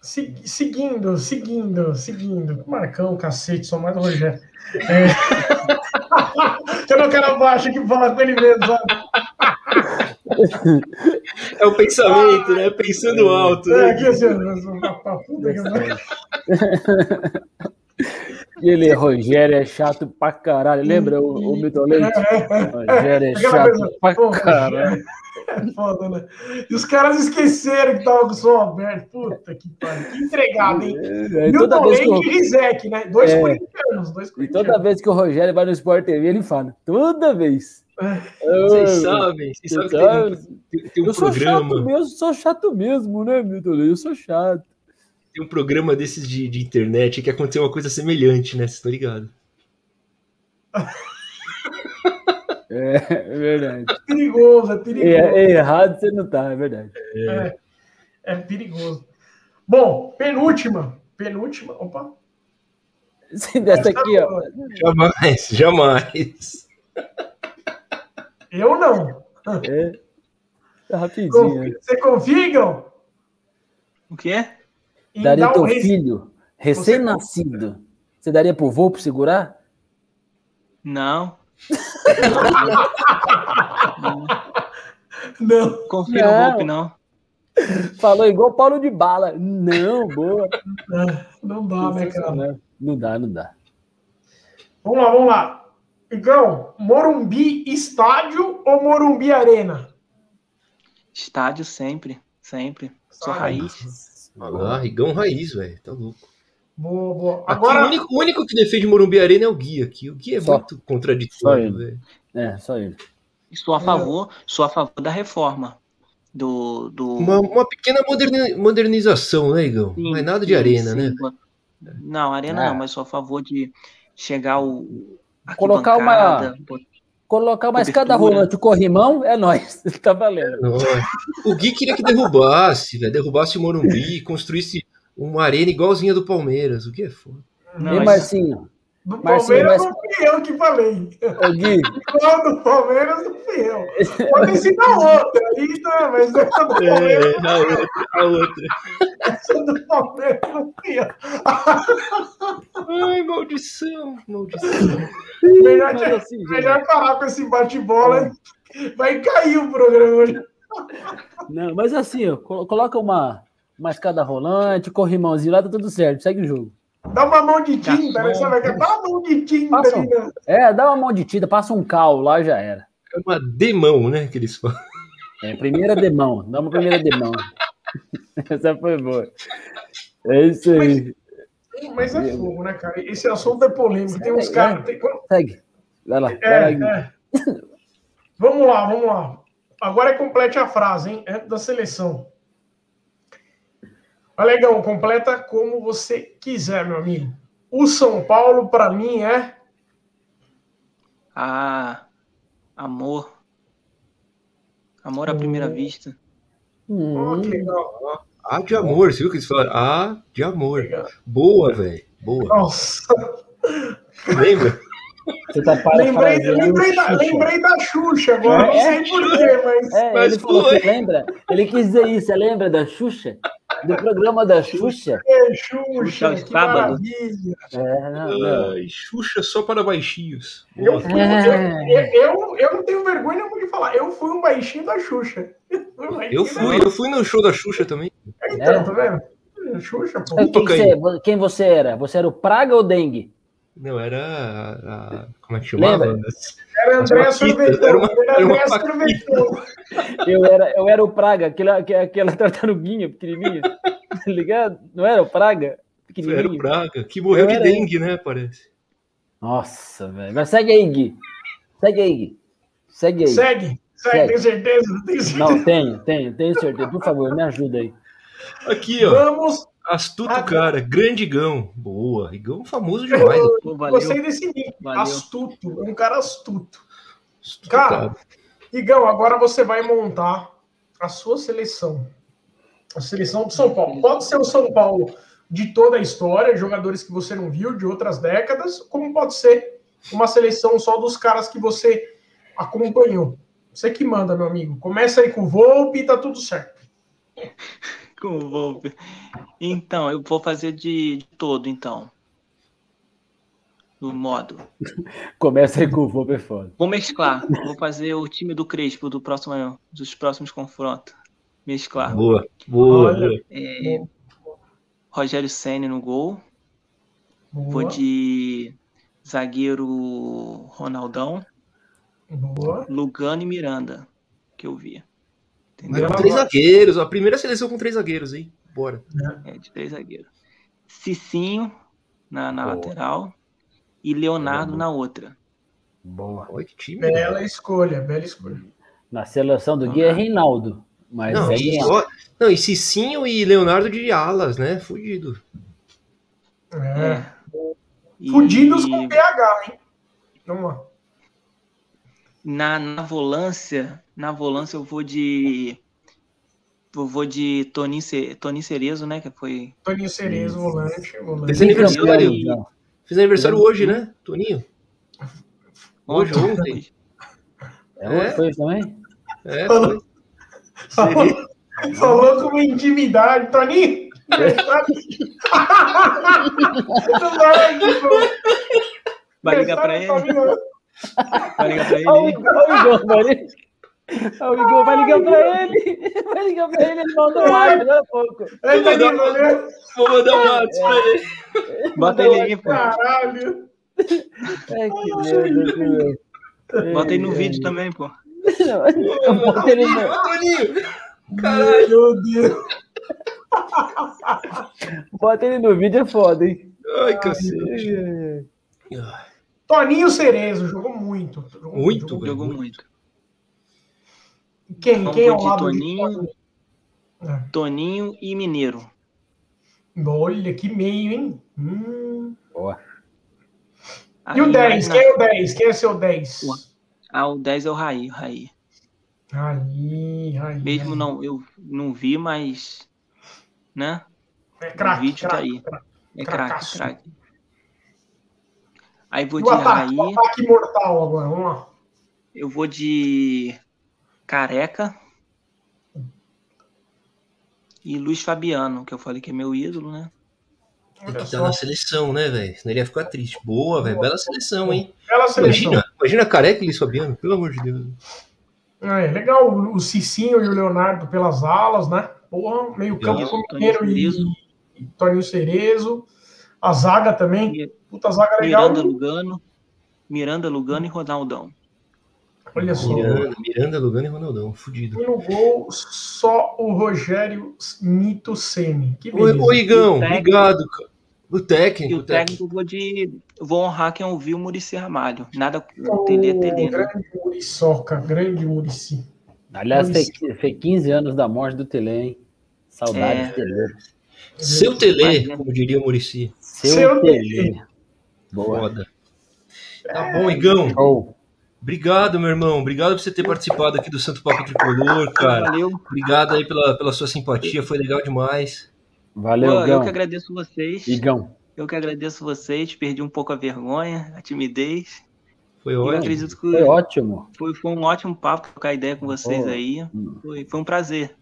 Seguindo, seguindo, seguindo. Marcão, cacete, só mais o Rogério. É. eu não quero abaixo que fala com ele mesmo, sabe? É o pensamento, né? Pensando alto. É, né? aqui assim, puta que ele, Rogério, é chato pra caralho. Lembra o, o Milton Leite? É, é, Rogério é chato pra caralho. É foda, né? E os caras esqueceram que tava com o som aberto. Puta que pariu. Que entregado, hein? É, Milton Leite e Rizek, né? Dois é, corintianos. Dois E toda vez que o Rogério vai no Sport TV, ele fala. Toda vez. Vocês sabem, vocês sabem que tem, tem, tem um eu programa. Sou chato mesmo, sou chato mesmo, né, Milton? Eu sou chato. Tem um programa desses de, de internet que aconteceu uma coisa semelhante, né? Vocês estão ligados? É, é verdade. É perigoso, é perigoso. É, é, errado você não tá, é verdade. É, é perigoso. Bom, penúltima. Penúltima. Opa. Sim, dessa aqui, ó. Jamais, jamais. Eu não. É. Tá rapidinho. Você confia, Igor? O quê? Daria teu um filho, recém-nascido. Você daria pro Volpe segurar? Não. não. Confia no Volpe, não. Falou igual Paulo de Bala. Não, boa. Não dá, né, cara? Não dá, não dá. Vamos lá, vamos lá. Igão, Morumbi Estádio ou Morumbi Arena? Estádio sempre, sempre. Sou raiz. Ah, Igão raiz, velho. Tá louco. Boa, boa. Agora... Aqui, o, único, o único que defende Morumbi Arena é o Gui aqui. O Gui é só, muito contraditório, velho. É, só ele. Sou a favor, sou a favor da reforma. Do, do... Uma, uma pequena moderni modernização, né, Igão? Sim, não é nada de sim, arena, sim. né? Não, arena é. não, mas sou a favor de chegar o, Colocar uma. Colocar uma escada rolante, o corrimão, é nós. Tá valendo. É o Gui queria que derrubasse, né? derrubasse o Morumbi, construísse uma arena igualzinha do Palmeiras. O que é foda. Não, e Marcinho, Do Marcinho, Palmeiras mas- não fui eu que falei. Ô, Gui, Igual do Palmeiras não fui eu. Pode ser da outra. Aí, tá, mas essa do Palmeiras, É, a outra, a outra. essa do Palmeiras não fui eu. Ai, maldição, maldição. Melhor, mas assim, melhor parar com esse bate-bola. Vai cair o programa hoje. não, mas assim, ó, colo- coloca uma, uma escada rolante, corrimãozinho lá, tá tudo certo, segue o jogo. Dá uma mão de tinta, né? Vai dar uma mão de tinta Passa ali, né? É, dá uma mão de tinta, passa um cal lá, já era. É uma demão, né? Que eles falam. É, primeira demão, dá uma primeira demão. Essa foi boa. É isso aí. Mas é fogo, né, cara? Esse assunto é polêmico. Tem uns caras. tem- Segue. Vai lá. Vai lá, É, é. Vamos lá, vamos lá. Agora é complete a frase, hein? É da seleção. Alegão, completa como você quiser, meu amigo. O São Paulo, para mim, é. Ah, amor. Amor à primeira vista. Hum, que legal. Ah, de amor, você viu que eles falaram? Ah, de amor. legal. Boa, velho. Boa. Nossa, Lembra? você tá lembrei, lembrei, da, Xuxa. lembrei da Xuxa agora, não É? sei porquê, mas. É, Mas ele falou, lembra? Ele quis dizer isso, você lembra da Xuxa? Do programa da Xuxa? É, Xuxa Xuxa, aos que maravilha. É, não, não. Ai, Xuxa só para baixinhos. Eu, fui, eu, eu, eu não tenho vergonha de falar. Eu fui um baixinho da Xuxa. Eu fui, eu fui no show da Xuxa também. Então, tá vendo? Xuxa, pô. Quem, você, quem você era? Você era o Praga ou Dengue? Não, era a, a- como é que chamava? Lembra? Era André era Sorvetão. uma- Era uma. Eu era, eu era o Praga, aquela, aquela- tartaruguinha pequenininha. Tá ligado? Não era o Praga? Era o Pequenininho. Braga, que morreu Eu de dengue, né? Parece. Nossa, velho. Mas segue aí, Gui. Segue aí, Gui. Segue aí. Segue. Segue, Segue. tem certeza? Tem certeza? Não, tenho, tenho, tenho certeza. Por favor, me ajuda aí. Aqui, ó. Vamos. Astuto Ah, cara, grande Igão. Boa, Igão famoso demais. né? Pô, valeu. Gostei desse nick. Astuto. É um cara astuto. Astuto Cara, Igão, agora você vai montar a sua seleção. A seleção de São Paulo. Pode ser o São Paulo de toda a história, jogadores que você não viu, de outras décadas, como pode ser uma seleção só dos caras que você acompanhou. Você que manda, meu amigo. Começa aí com o Volpe e tá tudo certo. Com o Volpe. Então, eu vou fazer de, de todo, então. Do modo. Começa aí com o Volpe é foda. Vou mesclar. Vou fazer o time do Crespo do próximo, dos próximos confrontos. Mesclar. Boa, boa, Olha. boa. É, Rogério Senna no gol. Boa. Vou de zagueiro Ronaldão, Boa. Lugano e Miranda, que eu vi. Mas Entendeu? com três zagueiros, a primeira seleção com três zagueiros, hein? Bora. É, de três zagueiros. Cicinho na, na lateral e Leonardo Boa. na outra. Boa. Olha que time. né? Bela escolha, bela escolha. Na seleção do Gui é Reinaldo. Mas Não, é e, não, e Cicinho e Leonardo de alas, né? Fudido. É. E Fudidos com PH, hein? Vamos lá. Na, na volância, na volância eu vou de eu vou de Toninho, Ce- Toninho Cerezo, né, que foi Toninho Cerezo, volante. volante. Esse aniversário. Fiz aniversário hoje, né, Toninho? Hoje, ontem. É, hoje foi também? É, Falou. foi. Falou, falou com uma intimidade. Toninho! Não vai, Vai ligar pra ele? Vai ligar pra ele? Olha o Igor, olha o Igor, vai- olha o Igor, vai ligar pra ele. Vai ligar pra ele, ele mandou um áudio agora há pouco. Ei, Toninho, valeu. Vou mandar um WhatsApp pra ele. Bota ele aí, pô. Caralho. É que merda, que. Bota aí no É, vídeo é. também, pô. Botei ele no-! Caralho! Meu Deus. bota ele no vídeo, é foda, hein? Ai, cacete. É, é. Toninho Cerezo jogou muito. Jogou Muito, jogou Jogou muito. Quem? Vamos Quem é o lado Toninho. de É. Toninho e Mineiro. Olha, que meio, hein? Hum. Boa. E o Aí, 10? na- Quem é o 10? Quem é seu 10? Ué. Ah, o 10 é o Raí, o Raí. Aí, aí. Mesmo aí. não, eu não vi, mas. Né? É o craque, vídeo tá craque, aí. craque. É craque, craque. Aí vou de ataque, Raí, ataque mortal agora, vamos lá. eu vou de Careca. E Luiz Fabiano, que eu falei que é meu ídolo, né? Que tá na seleção, né, velho? Senão ele ia ficar triste. Boa, velho. Bela seleção, hein? Bela seleção. Imagina, imagina careca e Luiz Fabiano, pelo amor de Deus. É, legal o, Cicinho e o Leonardo pelas alas, né? Porra, meio campo com Mineiro e, e Toninho Cerezo. A zaga também. Puta zaga legal. Miranda Lugano. Miranda Lugano e Ronaldão. Olha só. Miranda, Miranda, Lugano e Ronaldão. Fudido. E no gol, só o Rogério Mito Sene. Que beleza. oi, Igão. O técnico- Obrigado. O E técnico, o o técnico. vou de. Vou honrar quem ouviu o Murici Ramalho. Nada Ô, o Tele é Tele, grande Muriçoca, grande Murici. Aliás, fez, fez 15 anos da morte do Tele, hein? Saudades, É. Tele. Seu Tele, como diria o Murici. Seu, Seu Tele. Boa. Foda. Tá bom, Igão. Show. Obrigado, meu irmão. Obrigado por você ter participado aqui do Santo Papo Tricolor, cara. Valeu. Obrigado aí pela, pela sua simpatia, foi legal demais. Valeu, Pô, eu que agradeço vocês. Igão. Eu que agradeço vocês. Perdi um pouco a vergonha, a timidez. Foi E eu ótimo. acredito que Foi ótimo. foi, foi um ótimo papo trocar ideia com vocês Pô. aí. Foi, foi um prazer.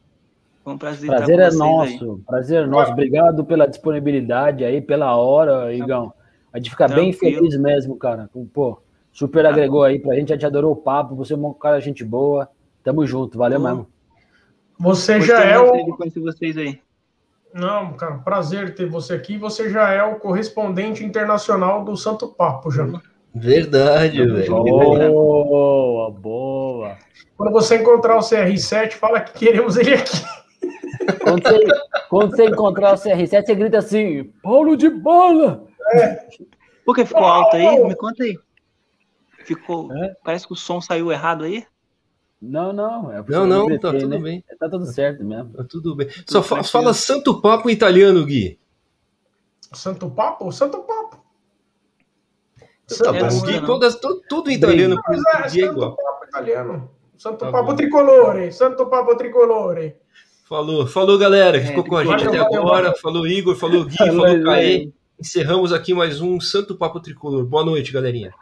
Foi um prazer, Prazer estar é vocês aí. nosso. Prazer é nosso. Obrigado pela disponibilidade aí, pela hora, Igão. A gente fica bem Tranquilo. feliz mesmo, cara. Pô, super agregou aí pra gente. A gente adorou o papo. Você é um cara gente boa. Tamo junto. Valeu Pô. mesmo. Você Gostei já é o. de conhecer vocês aí. Não, cara, prazer ter você aqui. Você já é o correspondente internacional do Santo Papo, já. Verdade, velho. Boa, boa. Quando você encontrar o CR7, fala que queremos ele aqui. Quando você, quando você encontrar o CR7, você grita assim: Paulo de bola! Por que ficou alto aí? Me conta aí. Ficou. É? Parece que o som saiu errado aí. Não, não. É Não, não, gritei, tá tudo né? bem. Tá tudo certo mesmo. Tá tudo bem. Só fa- tranquilo. fala Santo Papo em italiano, Gui. Santo Papo? Santo Papo. Tá É, bom, não, Gui, todas, tu- tudo em italiano Mas é é Santo igual. Papo italiano. Santo Tá Papo bom. tricolore. Santo Papo tricolore. Falou, falou galera, que É, ficou com a gente até agora. Falou Igor, falou Gui, falou Caê. valeu. Encerramos aqui mais um Santo Papo Tricolor. Boa noite, galerinha.